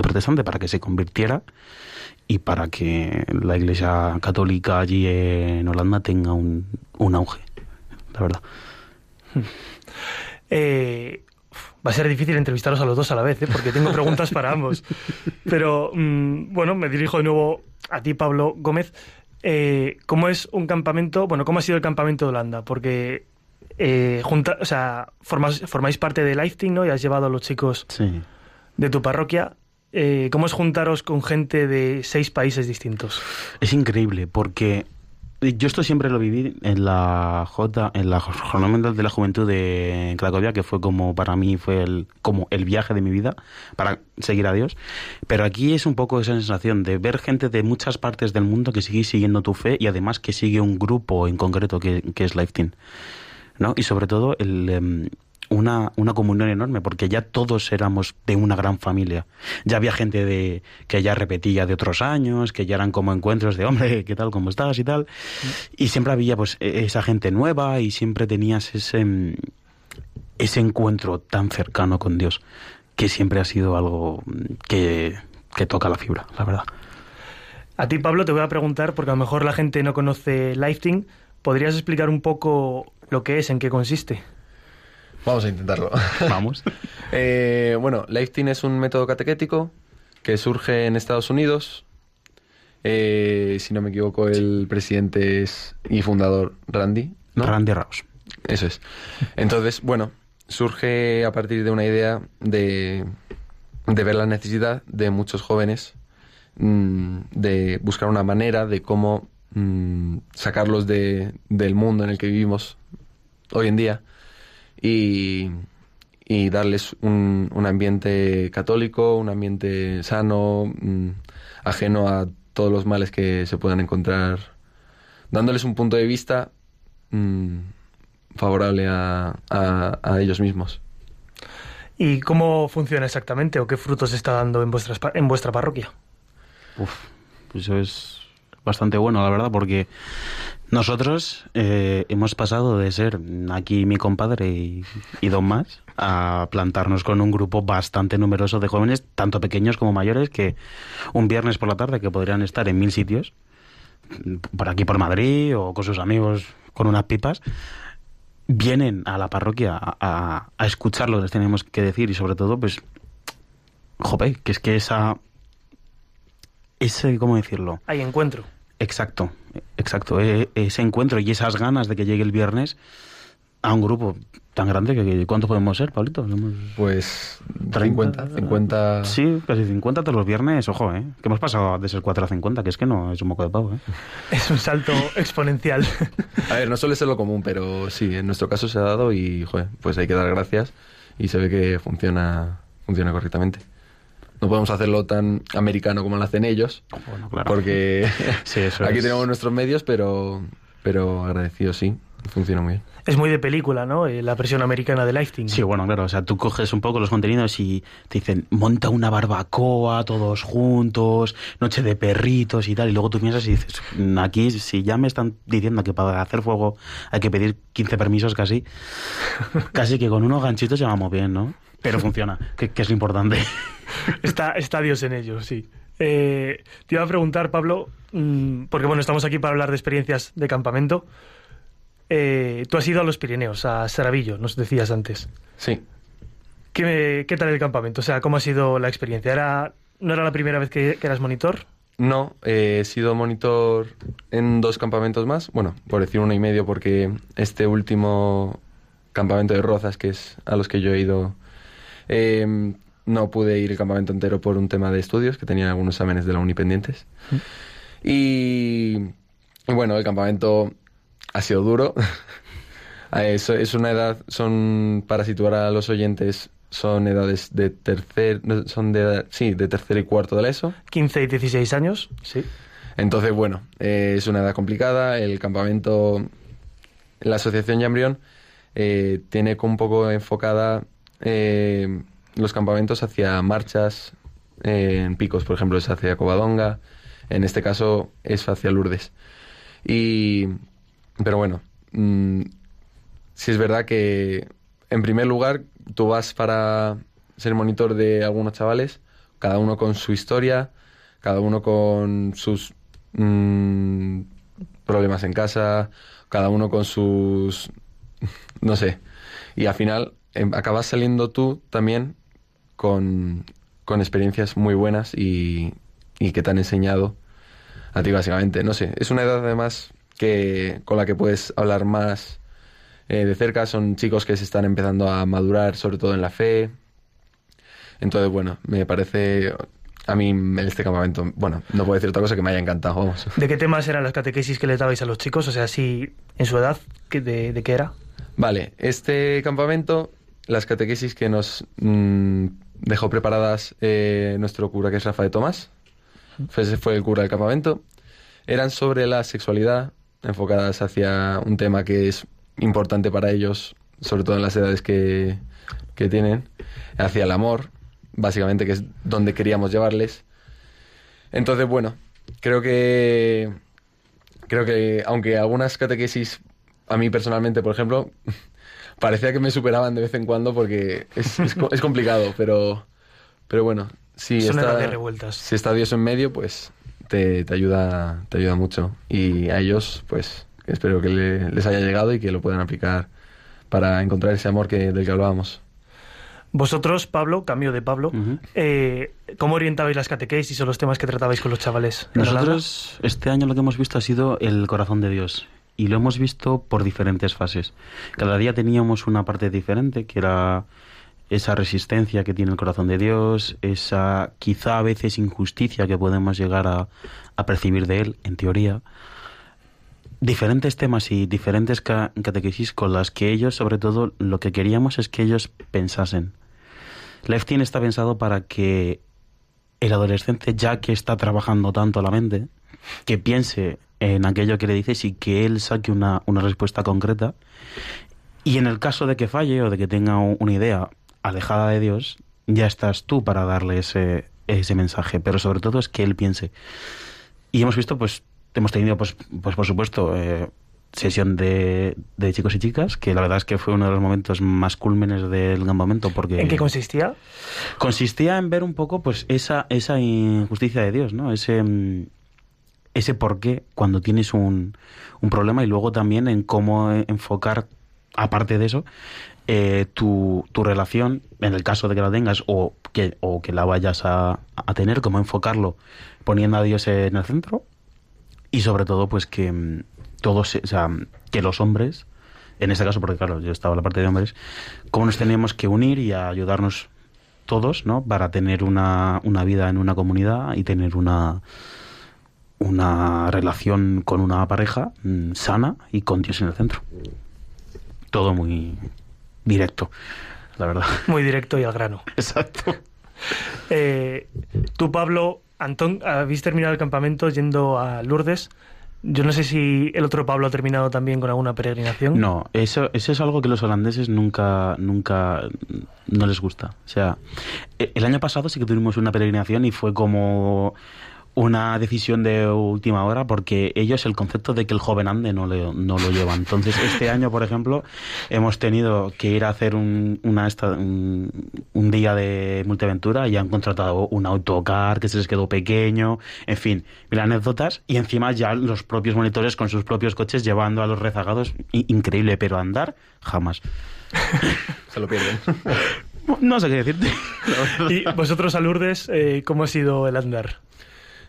[SPEAKER 8] protestante para que se convirtiera y para que la iglesia católica allí en Holanda tenga un, un auge, la verdad.
[SPEAKER 2] Eh, uf, va a ser difícil entrevistaros a los dos a la vez, ¿eh? porque tengo preguntas para ambos. Pero mm, bueno, me dirijo de nuevo a ti, Pablo Gómez. Eh, ¿Cómo es un campamento? Bueno, ¿cómo ha sido el campamento de Holanda? Porque eh, junta, o sea, formas- formáis parte de Lifting, ¿no? Y has llevado a los chicos
[SPEAKER 8] Sí.
[SPEAKER 2] de tu parroquia. Eh, ¿Cómo es juntaros con gente de seis países distintos?
[SPEAKER 8] Es increíble porque yo esto siempre lo viví en la J, en la Jornada Mundial de la Juventud de Cracovia, que fue como para mí fue el como el viaje de mi vida para seguir a Dios. Pero aquí es un poco esa sensación de ver gente de muchas partes del mundo que sigue siguiendo tu fe y además que sigue un grupo en concreto que, es Life Team. ¿no? Y sobre todo el, em, una, una comunión enorme, porque ya todos éramos de una gran familia. Ya había gente de que ya repetía de otros años, que ya eran como encuentros de hombre, ¿qué tal? ¿Cómo estás? y tal. Y siempre había pues e- esa gente nueva y siempre tenías ese, em, ese encuentro tan cercano con Dios, que siempre ha sido algo mm, que, que toca la fibra, la verdad.
[SPEAKER 2] A ti, Pablo, te voy a preguntar, porque a lo mejor la gente no conoce Lifting. ¿Podrías explicar un poco lo que es, en qué consiste?
[SPEAKER 7] Vamos a intentarlo.
[SPEAKER 8] Vamos.
[SPEAKER 7] Eh, bueno, Lifting es un método catequético que surge en Estados Unidos. Eh, si no me equivoco, el presidente es y fundador Randy. ¿no?
[SPEAKER 8] Randy Raus.
[SPEAKER 7] Eso es. Entonces, bueno, surge a partir de una idea de, de ver la necesidad de muchos jóvenes mm, de buscar una manera de cómo mm, sacarlos de, del mundo en el que vivimos hoy en día y, y darles un, un ambiente católico, un ambiente sano, mm, ajeno a todos los males que se puedan encontrar, dándoles un punto de vista mm, favorable a, a- a ellos mismos.
[SPEAKER 2] ¿Y cómo funciona exactamente o qué frutos está dando en, vuestras pa- en vuestra parroquia?
[SPEAKER 8] Uf, pues eso es bastante bueno, la verdad, porque nosotros eh, hemos pasado de ser aquí mi compadre y, y dos más a plantarnos con un grupo bastante numeroso de jóvenes, tanto pequeños como mayores, que un viernes por la tarde que podrían estar en mil sitios, por aquí por Madrid o con sus amigos con unas pipas, vienen a la parroquia a, a- a escuchar lo que les tenemos que decir y sobre todo, pues, jope, que es que esa... Ese, ¿cómo decirlo?
[SPEAKER 2] Hay encuentro.
[SPEAKER 8] Exacto, exacto. E- ese encuentro y esas ganas de que llegue el viernes a un grupo tan grande que, que- ¿cuántos podemos ser, Pablito? Somos
[SPEAKER 7] Pues
[SPEAKER 8] 30,
[SPEAKER 7] 50, 50...
[SPEAKER 8] Sí, casi 50 todos los viernes, ojo, ¿eh? Que hemos pasado de ser 4 a 50, que es que no es un moco de pavo, ¿eh?
[SPEAKER 2] Es un salto exponencial.
[SPEAKER 7] A ver, no suele ser lo común, pero sí, en nuestro caso se ha dado y, joder, pues hay que dar gracias y se ve que funciona, funciona correctamente. No podemos hacerlo tan americano como lo hacen ellos,
[SPEAKER 8] claro.
[SPEAKER 7] porque
[SPEAKER 8] Sí, eso
[SPEAKER 7] aquí
[SPEAKER 8] es.
[SPEAKER 7] tenemos nuestros medios, pero, pero agradecido sí, funciona muy bien.
[SPEAKER 2] Es muy de película, ¿no? Eh, La versión americana de Lifting.
[SPEAKER 8] Sí, bueno, claro, o sea, tú coges un poco los contenidos y te dicen, monta una barbacoa todos juntos, noche de perritos y tal, y luego tú piensas y dices, "Mm, aquí si ya me están diciendo que para hacer fuego hay que pedir 15 permisos casi, casi que con unos ganchitos ya vamos bien, ¿no? Pero funciona, que, que es lo importante.
[SPEAKER 2] Está, está Dios en ello, sí. Eh, te iba a preguntar, Pablo, mm, porque bueno, estamos aquí para hablar de experiencias de campamento. Eh, tú has ido a los Pirineos, a Saravillo, nos decías antes.
[SPEAKER 7] Sí.
[SPEAKER 2] ¿Qué, qué tal el campamento? O sea, ¿cómo ha sido la experiencia? ¿Era, ¿No era la primera vez que, que eras monitor?
[SPEAKER 7] No, eh, he sido monitor en dos campamentos más, bueno, por decir uno y medio, porque este último campamento de Rozas, que es a los que yo he ido, eh, no pude ir el campamento entero por un tema de estudios, que tenía algunos exámenes de la uni pendientes. Y, y bueno, el campamento ha sido duro. es, es una edad, son, para situar a los oyentes, son edades de tercer, son de, edad- sí, de tercer y cuarto de la ESO.
[SPEAKER 2] 15 y 16 años, sí.
[SPEAKER 7] Entonces, bueno, eh, es una edad complicada. El campamento, la asociación Jambrión eh, tiene un poco enfocada eh, los campamentos hacia marchas eh, en picos, por ejemplo, es hacia Covadonga. En este caso es hacia Lourdes. Y, pero bueno, mm, sí es verdad que, en primer lugar, tú vas para ser monitor de algunos chavales, cada uno con su historia, cada uno con sus mm, problemas en casa, cada uno con sus... no sé. Y al final em, acabas saliendo tú también con, con experiencias muy buenas y, y que te han enseñado a ti básicamente. No sé, es una edad además que con la que puedes hablar más eh, de cerca. Son chicos que se están empezando a madurar, sobre todo en la fe. Entonces, bueno, me parece a mí este campamento, bueno, no puedo decir otra cosa que me haya encantado, vamos.
[SPEAKER 2] ¿De qué temas eran las catequesis que le dabais a los chicos? O sea, si en su edad, ¿qué- de, de qué era?
[SPEAKER 7] Vale, este campamento, las catequesis que nos mm, dejó preparadas eh, nuestro cura, que es Rafa de Tomás, fue- el cura del campamento, eran sobre la sexualidad, enfocadas hacia un tema que es importante para ellos, sobre todo en las edades que, que tienen, hacia el amor, básicamente, que es donde queríamos llevarles. Entonces, bueno, creo que creo que aunque algunas catequesis a mí personalmente, por ejemplo, parecía que me superaban de vez en cuando porque es, es co- es complicado, pero pero bueno, si
[SPEAKER 2] Son
[SPEAKER 7] está
[SPEAKER 2] edades revueltas.
[SPEAKER 7] si está Dios en medio, pues te, te ayuda te ayuda mucho y a ellos pues espero que le- les haya llegado y que lo puedan aplicar para encontrar ese amor que del que hablábamos.
[SPEAKER 2] Vosotros, Pablo, cambio de Pablo, eh, ¿cómo orientabais las catequesis o los temas que tratabais con los chavales?
[SPEAKER 8] Nosotros este año lo que hemos visto ha sido el corazón de Dios y lo hemos visto por diferentes fases. Cada día teníamos una parte diferente que era esa resistencia que tiene el corazón de Dios, esa quizá a veces injusticia que podemos llegar a, a percibir de él, en teoría. Diferentes temas y diferentes ca- catequesis con las que ellos, sobre todo, lo que queríamos es que ellos pensasen. Leftin está pensado para que el adolescente, ya que está trabajando tanto la mente, que piense en aquello que le dices y que él saque una, una respuesta concreta Y en el caso de que falle o de que tenga una idea alejada de Dios, ya estás tú para darle ese, ese mensaje. Pero sobre todo es que él piense. Y hemos visto, pues, hemos tenido, pues, pues por supuesto, eh, sesión de, de chicos y chicas, que la verdad es que fue uno de los momentos más cúlmenes del campamento, porque...
[SPEAKER 2] ¿En qué consistía?
[SPEAKER 8] consistía en ver un poco pues esa esa injusticia de Dios no ese mm, ese por qué cuando tienes un, un problema y luego también en cómo enfocar aparte de eso eh, tu, tu relación en el caso de que la tengas o que o que la vayas a, a tener cómo enfocarlo poniendo a Dios en el centro y sobre todo pues que mm, todos o sea que los hombres en este caso porque claro yo estaba en la parte de hombres cómo nos teníamos que unir y ayudarnos todos, ¿no? Para tener una, una vida en una comunidad y tener una, una relación con una pareja mm, sana y con Dios en el centro. Todo muy directo, la verdad.
[SPEAKER 2] Muy directo y al grano.
[SPEAKER 8] Exacto.
[SPEAKER 2] Eh, tú, Pablo, Antón, habéis terminado el campamento yendo a Lourdes. Yo no sé si el otro Pablo ha terminado también con alguna peregrinación.
[SPEAKER 8] No, eso, eso es algo que los holandeses nunca, nunca, no les gusta. O sea, e- el año pasado sí que tuvimos una peregrinación y fue como una decisión de última hora porque ellos el concepto de que el joven ande no, le- no lo llevan. Entonces, este año, por ejemplo, hemos tenido que ir a hacer un, una esta- un, un día de multiaventura y han contratado un autocar que se les quedó pequeño, en fin, mil anécdotas y encima ya los propios monitores con sus propios coches llevando a los rezagados, increíble, pero andar jamás.
[SPEAKER 7] Se lo pierden.
[SPEAKER 8] No sé qué decirte.
[SPEAKER 2] Y vosotros a Lourdes, eh, ¿cómo ha sido el andar?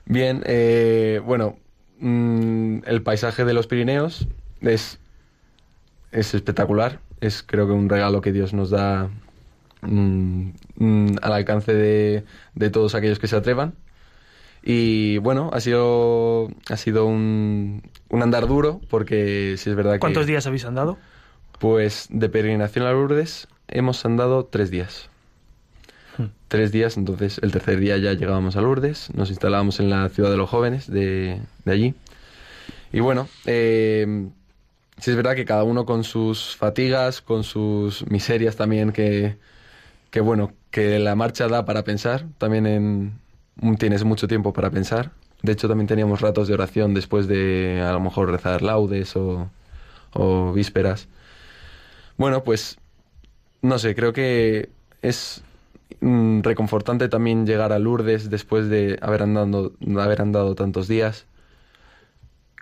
[SPEAKER 7] Bien, eh, bueno, mm, el paisaje de los Pirineos es, es espectacular. Es creo que un regalo que Dios nos da mm, mm, al alcance de, de todos aquellos que se atrevan. Y bueno, ha sido, ha sido un, un andar duro porque si es verdad que...
[SPEAKER 2] ¿Cuántos días habéis andado?
[SPEAKER 7] Pues de peregrinación a Lourdes hemos andado tres días. Tres días, entonces el tercer día ya llegábamos a Lourdes, nos instalábamos en la ciudad de los jóvenes de, de allí. Y bueno, eh, sí es verdad que cada uno con sus fatigas, con sus miserias también, que, que bueno, que la marcha da para pensar, también en, tienes mucho tiempo para pensar. De hecho, también teníamos ratos de oración después de a lo mejor rezar laudes o, vísperas. Bueno, pues no sé, creo que es mm, reconfortante también llegar a Lourdes después de haber andado, de haber andado tantos días.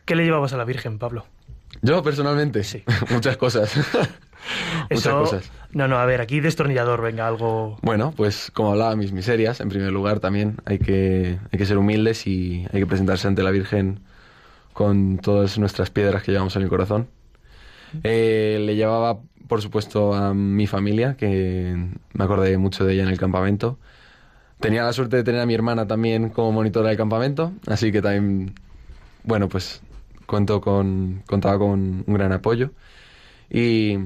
[SPEAKER 2] ¿Qué le llevabas a la Virgen, Pablo?
[SPEAKER 7] Yo personalmente,
[SPEAKER 2] Sí.
[SPEAKER 7] muchas cosas. muchas cosas.
[SPEAKER 2] No, no, a ver, aquí destornillador, venga, algo...
[SPEAKER 7] Bueno, pues como hablaba, mis miserias, en primer lugar también hay que, hay que ser humildes y hay que presentarse ante la Virgen con todas nuestras piedras que llevamos en el corazón. Eh, le llevaba, por supuesto, a mi familia, que me acordé mucho de ella en el campamento. Tenía la suerte de tener a mi hermana también como monitora del campamento, así que también, bueno, pues cuento con, contaba con un gran apoyo. Y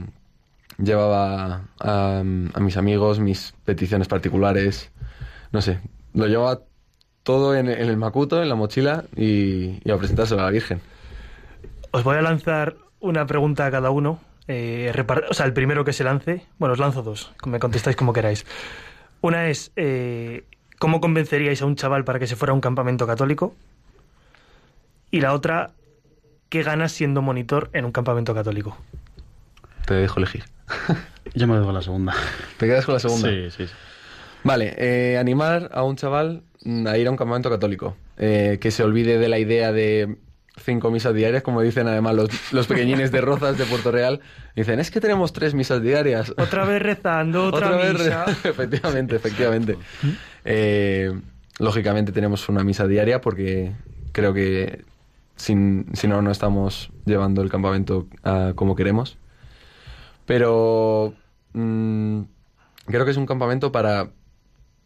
[SPEAKER 7] llevaba a, mis amigos mis peticiones particulares, no sé, lo llevaba todo en, en el macuto, en la mochila y, y a presentárselo a la Virgen.
[SPEAKER 2] Os voy a lanzar una pregunta a cada uno. Eh, o sea, el primero que se lance. Bueno, os lanzo dos. Me contestáis como queráis. Una es, eh, ¿cómo convenceríais a un chaval para que se fuera a un campamento católico? Y la otra, ¿qué ganas siendo monitor en un campamento católico?
[SPEAKER 7] Te dejo elegir.
[SPEAKER 8] Yo me dejo la segunda.
[SPEAKER 7] ¿Te quedas con la segunda?
[SPEAKER 8] Sí, sí, sí.
[SPEAKER 7] Vale, eh, animar a un chaval a ir a un campamento católico. Eh, que se olvide de la idea de cinco misas diarias, como dicen además los, los pequeñines de Rozas de Puerto Real. Dicen, es que tenemos tres misas diarias.
[SPEAKER 2] Otra vez rezando, otra,
[SPEAKER 7] vez
[SPEAKER 2] misa.
[SPEAKER 7] re- efectivamente, efectivamente. Eh, lógicamente tenemos una misa diaria porque creo que sin, si no, no estamos llevando el campamento a como queremos. Pero mm, creo que es un campamento para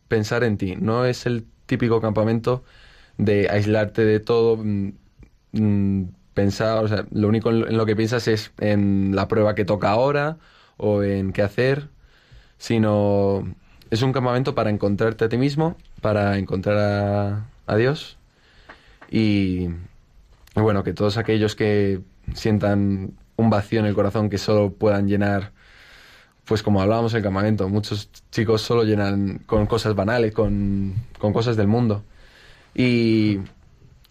[SPEAKER 7] pensar en ti. No es el típico campamento de aislarte de todo, mm, pensar, o sea, lo único en lo, que piensas es en la prueba que toca ahora o en qué hacer, sino es un campamento para encontrarte a ti mismo, para encontrar a, a Dios y, y bueno, que todos aquellos que sientan un vacío en el corazón que solo puedan llenar, pues como hablábamos en el campamento, muchos chicos solo llenan con cosas banales, con, con cosas del mundo. Y,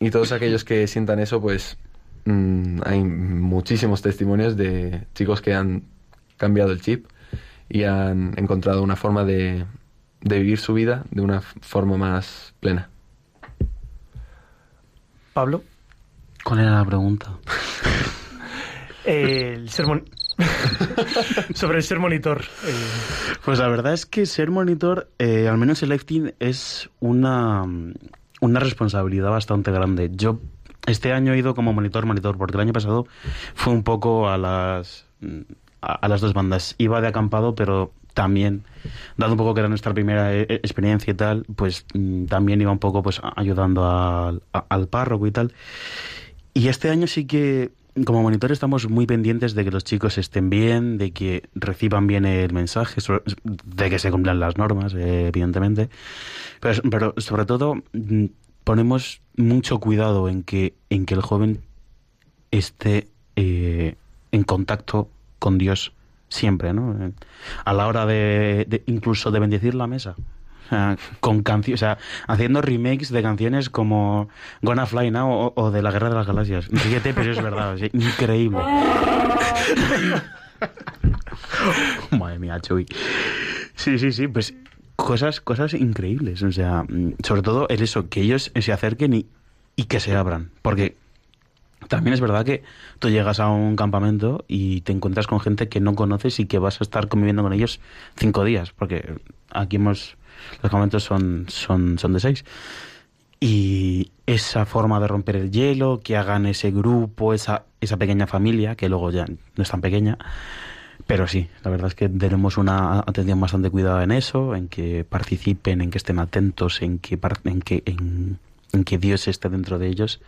[SPEAKER 7] y todos aquellos que sientan eso, pues mm, hay muchísimos testimonios de chicos que han cambiado el chip y han encontrado una forma de, de vivir su vida de una forma más plena.
[SPEAKER 2] Pablo,
[SPEAKER 8] ¿Cuál era la pregunta?
[SPEAKER 2] el sobre el ser monitor. eh,
[SPEAKER 8] Pues la verdad es que ser monitor, eh, al menos en Life Team, es una, una responsabilidad bastante grande. Yo este año he ido como monitor, monitor, porque el año pasado fue un poco a las, a, las dos bandas. Iba de acampado, pero también, dado un poco que era nuestra primera eh, experiencia y tal, pues mm, también iba un poco pues ayudando a- al párroco y tal. Y este año sí que, como monitor, estamos muy pendientes de que los chicos estén bien, de que reciban bien el mensaje, de que se cumplan las normas, eh, evidentemente. Pero, sobre todo, mm, ponemos mucho cuidado en que, en que el joven esté eh, en contacto con Dios siempre, ¿no? A la hora de, de- incluso de bendecir la mesa. Sea, con canciones, o sea, haciendo remakes de canciones como Gonna Fly Now o, o de La Guerra de las Galaxias. Ríete, pero es verdad, increíble. Madre mía, Chuy. Sí, sí, sí, pues cosas, cosas increíbles. O sea, mm, sobre todo el eso, que ellos se acerquen y, y que se abran. Porque también es verdad que tú llegas a un campamento y te encuentras con gente que no conoces y que vas a estar conviviendo con ellos cinco días, porque aquí hemos los campamentos son, son, son de seis. Y esa forma de romper el hielo, que hagan ese grupo, esa, esa pequeña familia, que luego ya no es tan pequeña, pero sí, la verdad es que tenemos una atención bastante cuidada en eso, en que participen, en que estén atentos, en que, en que, en que Dios esté dentro de ellos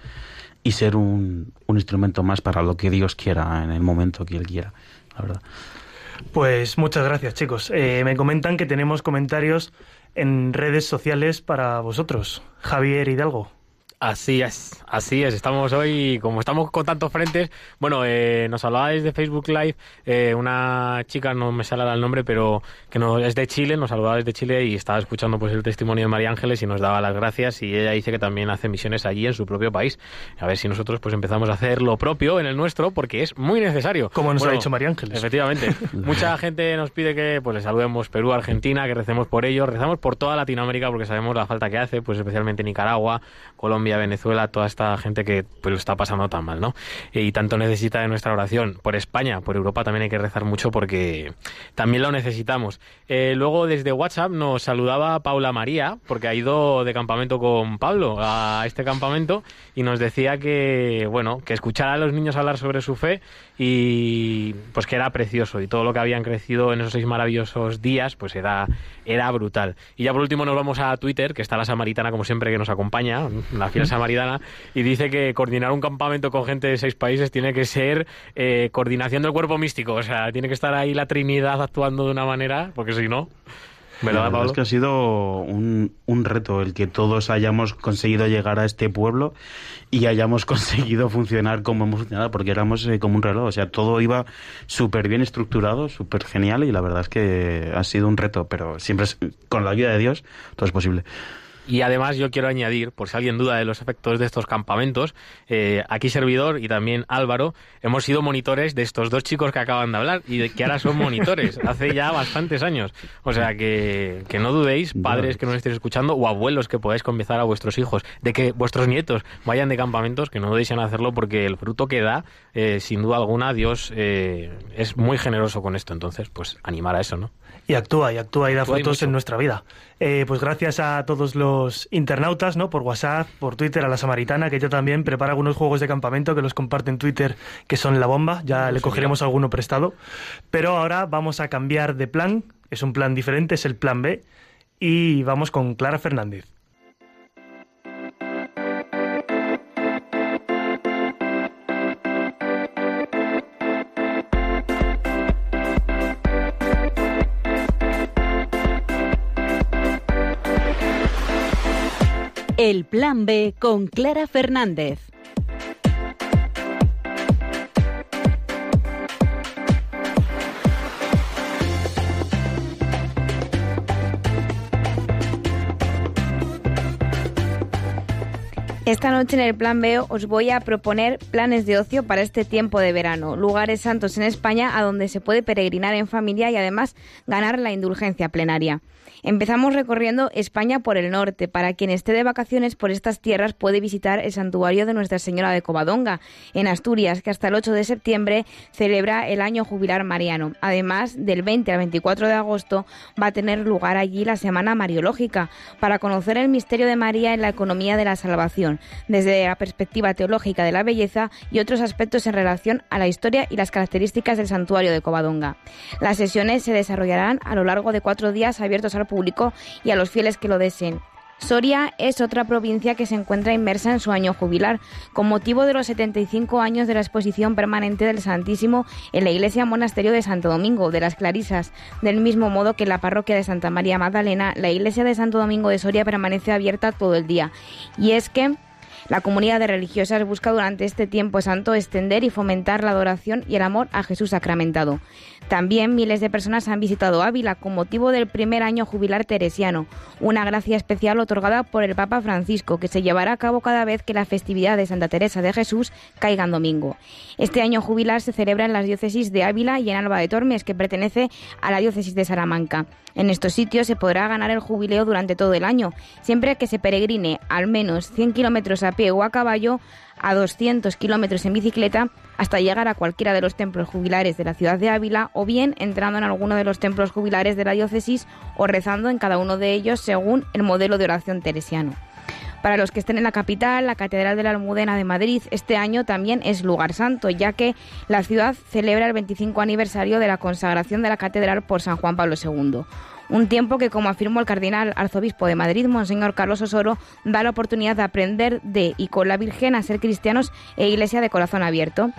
[SPEAKER 8] y ser un, un instrumento más para lo que Dios quiera en el momento que Él quiera, la verdad.
[SPEAKER 2] Pues muchas gracias, chicos. Eh, me comentan que tenemos comentarios en redes sociales para vosotros. Javier Hidalgo.
[SPEAKER 4] Así es, así es. Estamos hoy, como estamos con tantos frentes, bueno, eh, nos hablabais de Facebook Live, eh, una chica, no me sale el nombre, pero que no, es de Chile, nos saludaba desde Chile y estaba escuchando pues el testimonio de María Ángeles y nos daba las gracias y ella dice que también hace misiones allí en su propio país. A ver si nosotros pues empezamos a hacer lo propio en el nuestro porque es muy necesario.
[SPEAKER 2] Como nos ha
[SPEAKER 4] Bueno,
[SPEAKER 2] dicho María Ángeles.
[SPEAKER 4] Efectivamente. Mucha gente nos pide que pues le saludemos Perú, Argentina, que recemos por ellos, rezamos por toda Latinoamérica porque sabemos la falta que hace, pues especialmente Nicaragua, Colombia, Venezuela, toda esta gente que pues lo está pasando tan mal, ¿no? Y tanto necesita de nuestra oración. Por España, por Europa también hay que rezar mucho porque también lo necesitamos. Eh, luego desde WhatsApp nos saludaba Paula María, porque ha ido de campamento con Pablo a este campamento y nos decía que, bueno, que escuchar a los niños hablar sobre su fe y pues que era precioso. Y todo lo que habían crecido en esos seis maravillosos días pues era, era brutal. Y ya por último nos vamos a Twitter, que está la samaritana como siempre que nos acompaña, la fiel samaritana, y dice que coordinar un campamento con gente de seis países tiene que ser eh, coordinación del cuerpo místico, o sea, tiene que estar ahí la Trinidad actuando de una manera, porque si no...
[SPEAKER 8] La
[SPEAKER 4] ¿Verdad,
[SPEAKER 8] verdad
[SPEAKER 4] Pablo?
[SPEAKER 8] es que ha sido un, un reto el que todos hayamos conseguido llegar a este pueblo y hayamos conseguido funcionar como hemos funcionado, porque éramos eh, como un reloj. O sea, todo iba súper bien estructurado, súper genial y la verdad es que ha sido un reto, pero siempre es- con la ayuda de Dios todo es posible.
[SPEAKER 4] Y además yo quiero añadir, por si alguien duda de los efectos de estos campamentos, eh, aquí servidor y también Álvaro hemos sido monitores de estos dos chicos que acaban de hablar y de que ahora son monitores hace ya bastantes años. O sea que, que no dudéis, padres que nos estéis escuchando o abuelos que podáis convencer a vuestros hijos de que vuestros nietos vayan de campamentos, que no dudéis en hacerlo porque el fruto que da, eh, sin duda alguna, Dios eh, es muy generoso con esto. Entonces, pues animar a eso, ¿no?
[SPEAKER 2] Y actúa, y actúa y da
[SPEAKER 4] Actúa y mucho.
[SPEAKER 2] en nuestra vida. Eh, pues gracias a todos los internautas, ¿no? Por WhatsApp, por Twitter, a la Samaritana, que ella también prepara algunos juegos de campamento que los comparte en Twitter, que son la bomba. Ya le cogeremos alguno prestado. Pero ahora vamos a cambiar de plan. Es un plan diferente, es el plan B. Y vamos con Clara Fernández.
[SPEAKER 1] El Plan B con Clara Fernández.
[SPEAKER 5] Esta noche en el Plan B os voy a proponer planes de ocio para este tiempo de verano, lugares santos en España a donde se puede peregrinar en familia y además ganar la indulgencia plenaria. Empezamos recorriendo España por el norte. Para quien esté de vacaciones por estas tierras puede visitar el santuario de Nuestra Señora de Covadonga, en Asturias, que hasta el 8 de septiembre celebra el año jubilar mariano. Además, del 20 al 24 de agosto va a tener lugar allí la Semana Mariológica, para conocer el misterio de María en la economía de la salvación, desde la perspectiva teológica de la belleza y otros aspectos en relación a la historia y las características del santuario de Covadonga. Las sesiones se desarrollarán a lo largo de cuatro días abiertos al público y a los fieles que lo deseen. Soria es otra provincia que se encuentra inmersa en su año jubilar, con motivo de los 75 años de la exposición permanente del Santísimo en la iglesia monasterio de Santo Domingo de las Clarisas. Del mismo modo que en la parroquia de Santa María Magdalena, la iglesia de Santo Domingo de Soria permanece abierta todo el día. Y es que la comunidad de religiosas busca durante este tiempo santo extender y fomentar la adoración y el amor a Jesús sacramentado. También miles de personas han visitado Ávila con motivo del primer año jubilar teresiano, una gracia especial otorgada por el Papa Francisco que se llevará a cabo cada vez que la festividad de Santa Teresa de Jesús caiga en domingo. Este año jubilar se celebra en las diócesis de Ávila y en Alba de Tormes, que pertenece a la diócesis de Salamanca. En estos sitios se podrá ganar el jubileo durante todo el año, siempre que se peregrine al menos 100 kilómetros a pie o a caballo a 200 kilómetros en bicicleta hasta llegar a cualquiera de los templos jubilares de la ciudad de Ávila o bien entrando en alguno de los templos jubilares de la diócesis o rezando en cada uno de ellos según el modelo de oración teresiano. Para los que estén en la capital, la Catedral de la Almudena de Madrid este año también es lugar santo, ya que la ciudad celebra el 25 aniversario de la consagración de la catedral por San Juan Pablo II. Un tiempo que, como afirmó el cardenal arzobispo de Madrid, Monseñor Carlos Osoro, da la oportunidad de aprender de y con la Virgen a ser cristianos e iglesia de corazón abierto.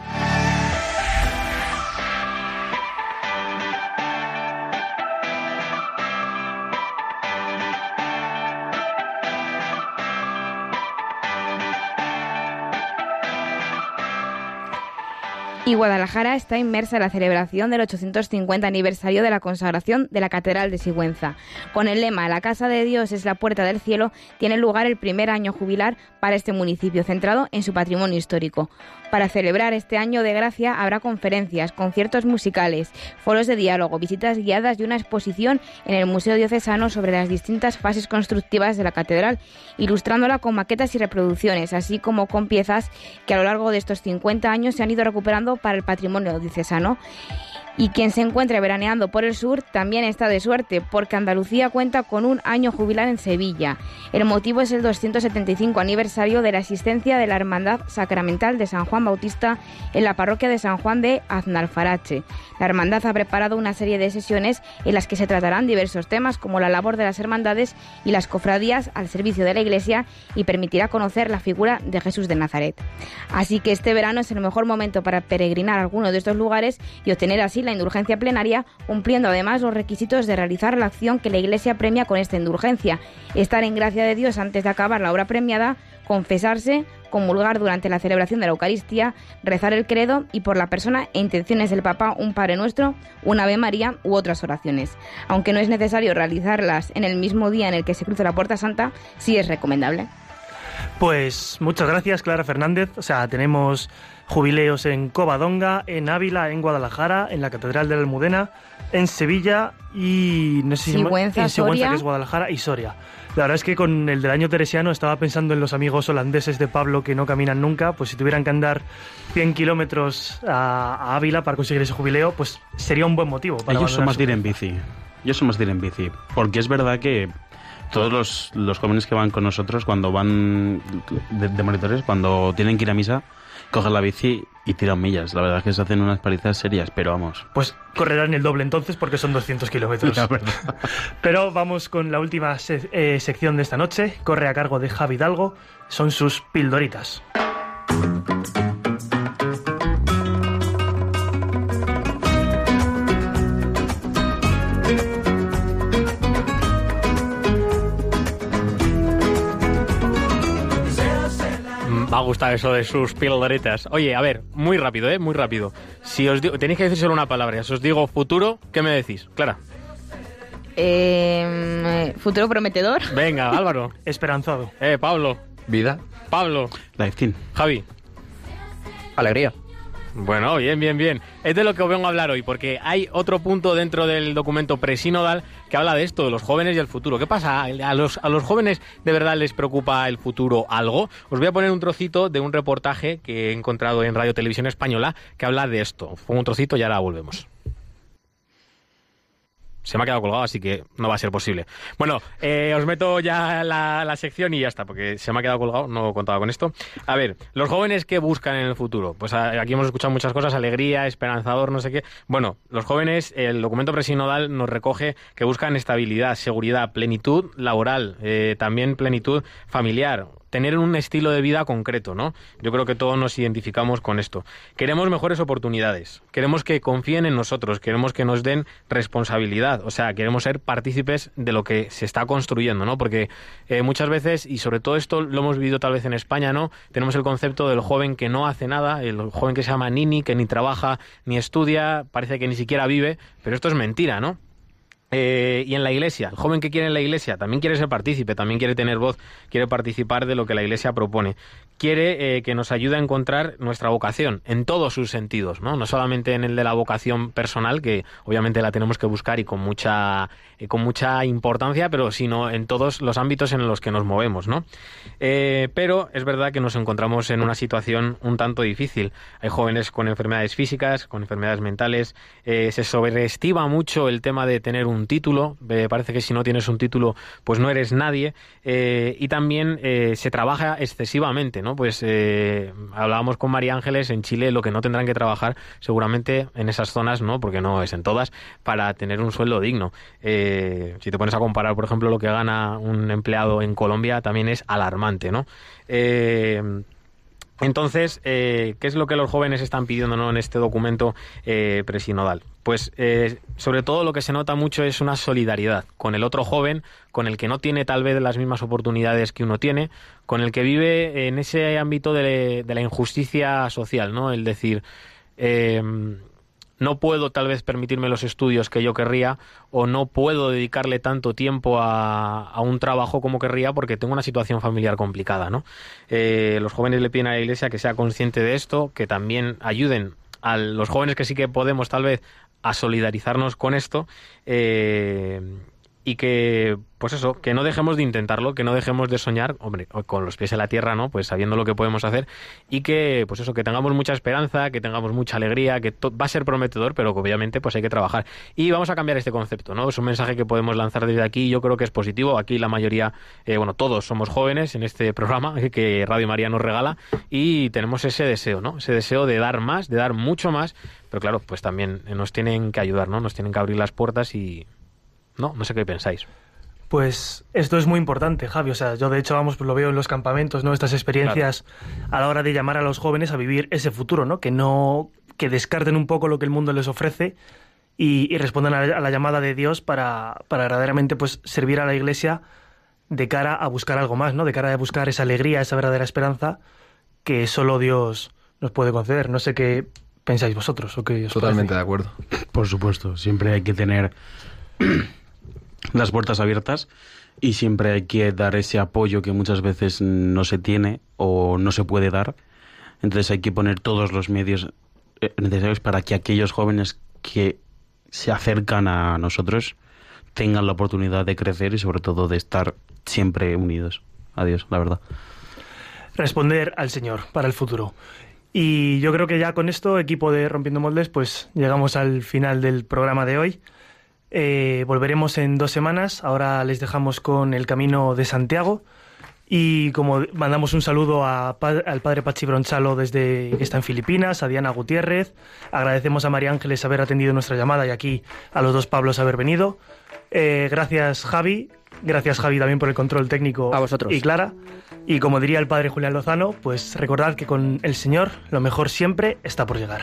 [SPEAKER 5] Guadalajara está inmersa en la celebración del 850 aniversario de la consagración de la Catedral de Sigüenza. Con el lema La Casa de Dios es la puerta del cielo, tiene lugar el primer año jubilar para este municipio, centrado en su patrimonio histórico. Para celebrar este año de gracia habrá conferencias, conciertos musicales, foros de diálogo, visitas guiadas y una exposición en el Museo Diocesano sobre las distintas fases constructivas de la catedral, ilustrándola con maquetas y reproducciones, así como con piezas que a lo largo de estos 50 años se han ido recuperando para el patrimonio diocesano. Y quien se encuentre veraneando por el sur también está de suerte, porque Andalucía cuenta con un año jubilar en Sevilla. El motivo es el 275 aniversario de la existencia de la Hermandad Sacramental de San Juan Bautista en la parroquia de San Juan de Aznalfarache. La hermandad ha preparado una serie de sesiones en las que se tratarán diversos temas como la labor de las hermandades y las cofradías al servicio de la Iglesia y permitirá conocer la figura de Jesús de Nazaret. Así que este verano es el mejor momento para peregrinar a alguno de estos lugares y obtener así la indulgencia plenaria, cumpliendo además los requisitos de realizar la acción que la Iglesia premia con esta indulgencia, estar en gracia de Dios antes de acabar la obra premiada, confesarse, comulgar durante la celebración de la Eucaristía, rezar el credo y por la persona e intenciones del Papa un Padre Nuestro, un Ave María u otras oraciones. Aunque no es necesario realizarlas en el mismo día en el que se cruce la Puerta Santa, sí es recomendable.
[SPEAKER 2] Pues muchas gracias, Clara Fernández. O sea, tenemos jubileos en Covadonga, en Ávila, en Guadalajara, en la Catedral de la Almudena, en Sevilla y no sé si
[SPEAKER 5] Sigüenza,
[SPEAKER 2] en Sigüenza,
[SPEAKER 5] Soria.
[SPEAKER 2] que es Guadalajara, y Soria. La verdad es que con el del año teresiano estaba pensando en los amigos holandeses de Pablo que no caminan nunca, pues si tuvieran que andar 100 kilómetros a, a Ávila para conseguir ese jubileo, pues sería un buen motivo. Para
[SPEAKER 8] Ellos son más de ir en bici. Ellos son más de ir en bici. Porque es verdad que todos los, los jóvenes que van con nosotros, cuando van de, de monitores, cuando tienen que ir a misa, cogen la bici y tiran millas. La verdad es que se hacen unas palizas serias, pero vamos.
[SPEAKER 2] Pues correrán el doble entonces porque son 200 kilómetros. Pero vamos con la última se- eh, sección de esta noche. Corre a cargo de Javi Hidalgo. Son sus pildoritas.
[SPEAKER 4] Gustar eso de sus pildoritas. Oye, a ver, muy rápido, ¿eh? Muy rápido. Si os digo, tenéis que decir solo una palabra. Si os digo futuro, ¿qué me decís? Clara.
[SPEAKER 5] Eh, futuro prometedor.
[SPEAKER 4] Venga, Álvaro.
[SPEAKER 2] Esperanzado.
[SPEAKER 4] Eh, Pablo.
[SPEAKER 7] Vida.
[SPEAKER 4] Pablo.
[SPEAKER 8] Lifetime.
[SPEAKER 4] Javi.
[SPEAKER 6] Alegría.
[SPEAKER 4] Bueno, bien, bien, bien. Es de lo que os vengo a hablar hoy, porque hay otro punto dentro del documento presinodal que habla de esto, de los jóvenes y el futuro. ¿Qué pasa? ¿A los, a los jóvenes de verdad les preocupa el futuro algo? Os voy a poner un trocito de un reportaje que he encontrado en Radio Televisión Española que habla de esto. Pongo un trocito y ahora volvemos. Se me ha quedado colgado, así que no va a ser posible. Bueno, eh, os meto ya la, sección y ya está, porque se me ha quedado colgado, no contaba con esto. A ver, los jóvenes que buscan en el futuro. Pues aquí hemos escuchado muchas cosas, alegría, esperanzador, no sé qué. Bueno, los jóvenes, el documento presinodal nos recoge que buscan estabilidad, seguridad, plenitud laboral, eh, también plenitud familiar, tener un estilo de vida concreto, ¿no? Yo creo que todos nos identificamos con esto. Queremos mejores oportunidades, queremos que confíen en nosotros, queremos que nos den responsabilidad, o sea, queremos ser partícipes de lo que se está construyendo, ¿no? Porque eh, muchas veces, y sobre todo esto lo hemos vivido tal vez en España, ¿no? Tenemos el concepto del joven que no hace nada, el joven que se llama nini, que ni trabaja ni estudia, parece que ni siquiera vive, pero esto es mentira, ¿no? Eh, y en la iglesia, el joven que quiere en la iglesia también quiere ser partícipe, también quiere tener voz, quiere participar de lo que la iglesia propone. Quiere eh, que nos ayude a encontrar nuestra vocación en todos sus sentidos, ¿no? No solamente en el de la vocación personal, que obviamente la tenemos que buscar y con mucha, eh, con mucha importancia, pero sino en todos los ámbitos en los que nos movemos, ¿no? Pero es verdad que nos encontramos en una situación un tanto difícil. Hay jóvenes con enfermedades físicas, con enfermedades mentales, se sobreestima mucho el tema de tener un título, eh, parece que si no tienes un título pues no eres nadie, eh, y también eh, se trabaja excesivamente, ¿no? Pues eh, hablábamos con María Ángeles en Chile, lo que no tendrán que trabajar seguramente en esas zonas, ¿no? Porque no es en todas, para tener un sueldo digno. Si te pones a comparar, por ejemplo, lo que gana un empleado en Colombia, también es alarmante, ¿no? Entonces, ¿qué es lo que los jóvenes están pidiendo ¿no? en este documento eh, presinodal? Pues eh, sobre todo lo que se nota mucho es una solidaridad con el otro joven, con el que no tiene tal vez las mismas oportunidades que uno tiene, con el que vive en ese ámbito de, la injusticia social, ¿no? El decir, eh, no puedo tal vez permitirme los estudios que yo querría o no puedo dedicarle tanto tiempo a, a un trabajo como querría porque tengo una situación familiar complicada, ¿no? Eh, los jóvenes le piden a la Iglesia que sea consciente de esto, que también ayuden a los jóvenes que sí que podemos tal vez a solidarizarnos con esto eh, y que, pues eso, que no dejemos de intentarlo, que no dejemos de soñar, hombre, con los pies en la tierra, ¿no? Pues sabiendo lo que podemos hacer y que, pues eso, que tengamos mucha esperanza, que tengamos mucha alegría, que va a ser prometedor, pero que obviamente pues hay que trabajar. Y vamos a cambiar este concepto, ¿no? Es un mensaje que podemos lanzar desde aquí, yo creo que es positivo. Aquí la mayoría, eh, bueno, todos somos jóvenes en este programa que Radio María nos regala y tenemos ese deseo, ¿no? Ese deseo de dar más, de dar mucho más, pero claro, pues también nos tienen que ayudar, ¿no? Nos tienen que abrir las puertas y... No, no sé qué pensáis.
[SPEAKER 2] Pues esto es muy importante, Javi. O sea, yo de hecho, vamos, pues lo veo en los campamentos, ¿no? Estas experiencias a la hora de llamar a los jóvenes a vivir ese futuro, ¿no? Que no, que descarten un poco lo que el mundo les ofrece y, y respondan a, la- a la llamada de Dios para, para verdaderamente, pues, servir a la Iglesia de cara a buscar algo más, ¿no? De cara a buscar esa alegría, esa verdadera esperanza que solo Dios nos puede conceder. No sé qué pensáis vosotros o qué os
[SPEAKER 7] Totalmente
[SPEAKER 2] parece.
[SPEAKER 7] de acuerdo.
[SPEAKER 8] Por supuesto, siempre hay que tener las puertas abiertas y siempre hay que dar ese apoyo que muchas veces no se tiene o no se puede dar. Entonces hay que poner todos los medios eh, necesarios para que aquellos jóvenes que se acercan a nosotros tengan la oportunidad de crecer y sobre todo de estar siempre unidos. Adiós, la verdad.
[SPEAKER 2] responder al Señor para el futuro. Y yo creo que ya con esto, equipo de Rompiendo Moldes, pues llegamos al final del programa de hoy. Eh, volveremos en dos semanas. Ahora les dejamos con el camino de Santiago. Y como mandamos un saludo a al padre Pachi Bronchalo desde que está en Filipinas, a Diana Gutiérrez, agradecemos a María Ángeles haber atendido nuestra llamada y aquí a los dos Pablos haber venido. Eh, gracias Javi, gracias Javi también por el control técnico
[SPEAKER 6] A vosotros.
[SPEAKER 2] y Clara. Y como diría el padre Julián Lozano, pues recordad que con el Señor lo mejor siempre está por llegar.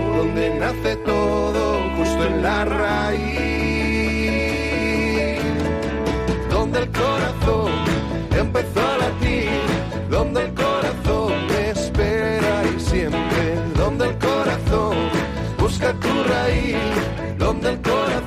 [SPEAKER 3] donde nace todo, justo en la raíz, donde el corazón empezó a latir, donde el corazón me espera y siempre, donde el corazón busca tu raíz, donde el corazón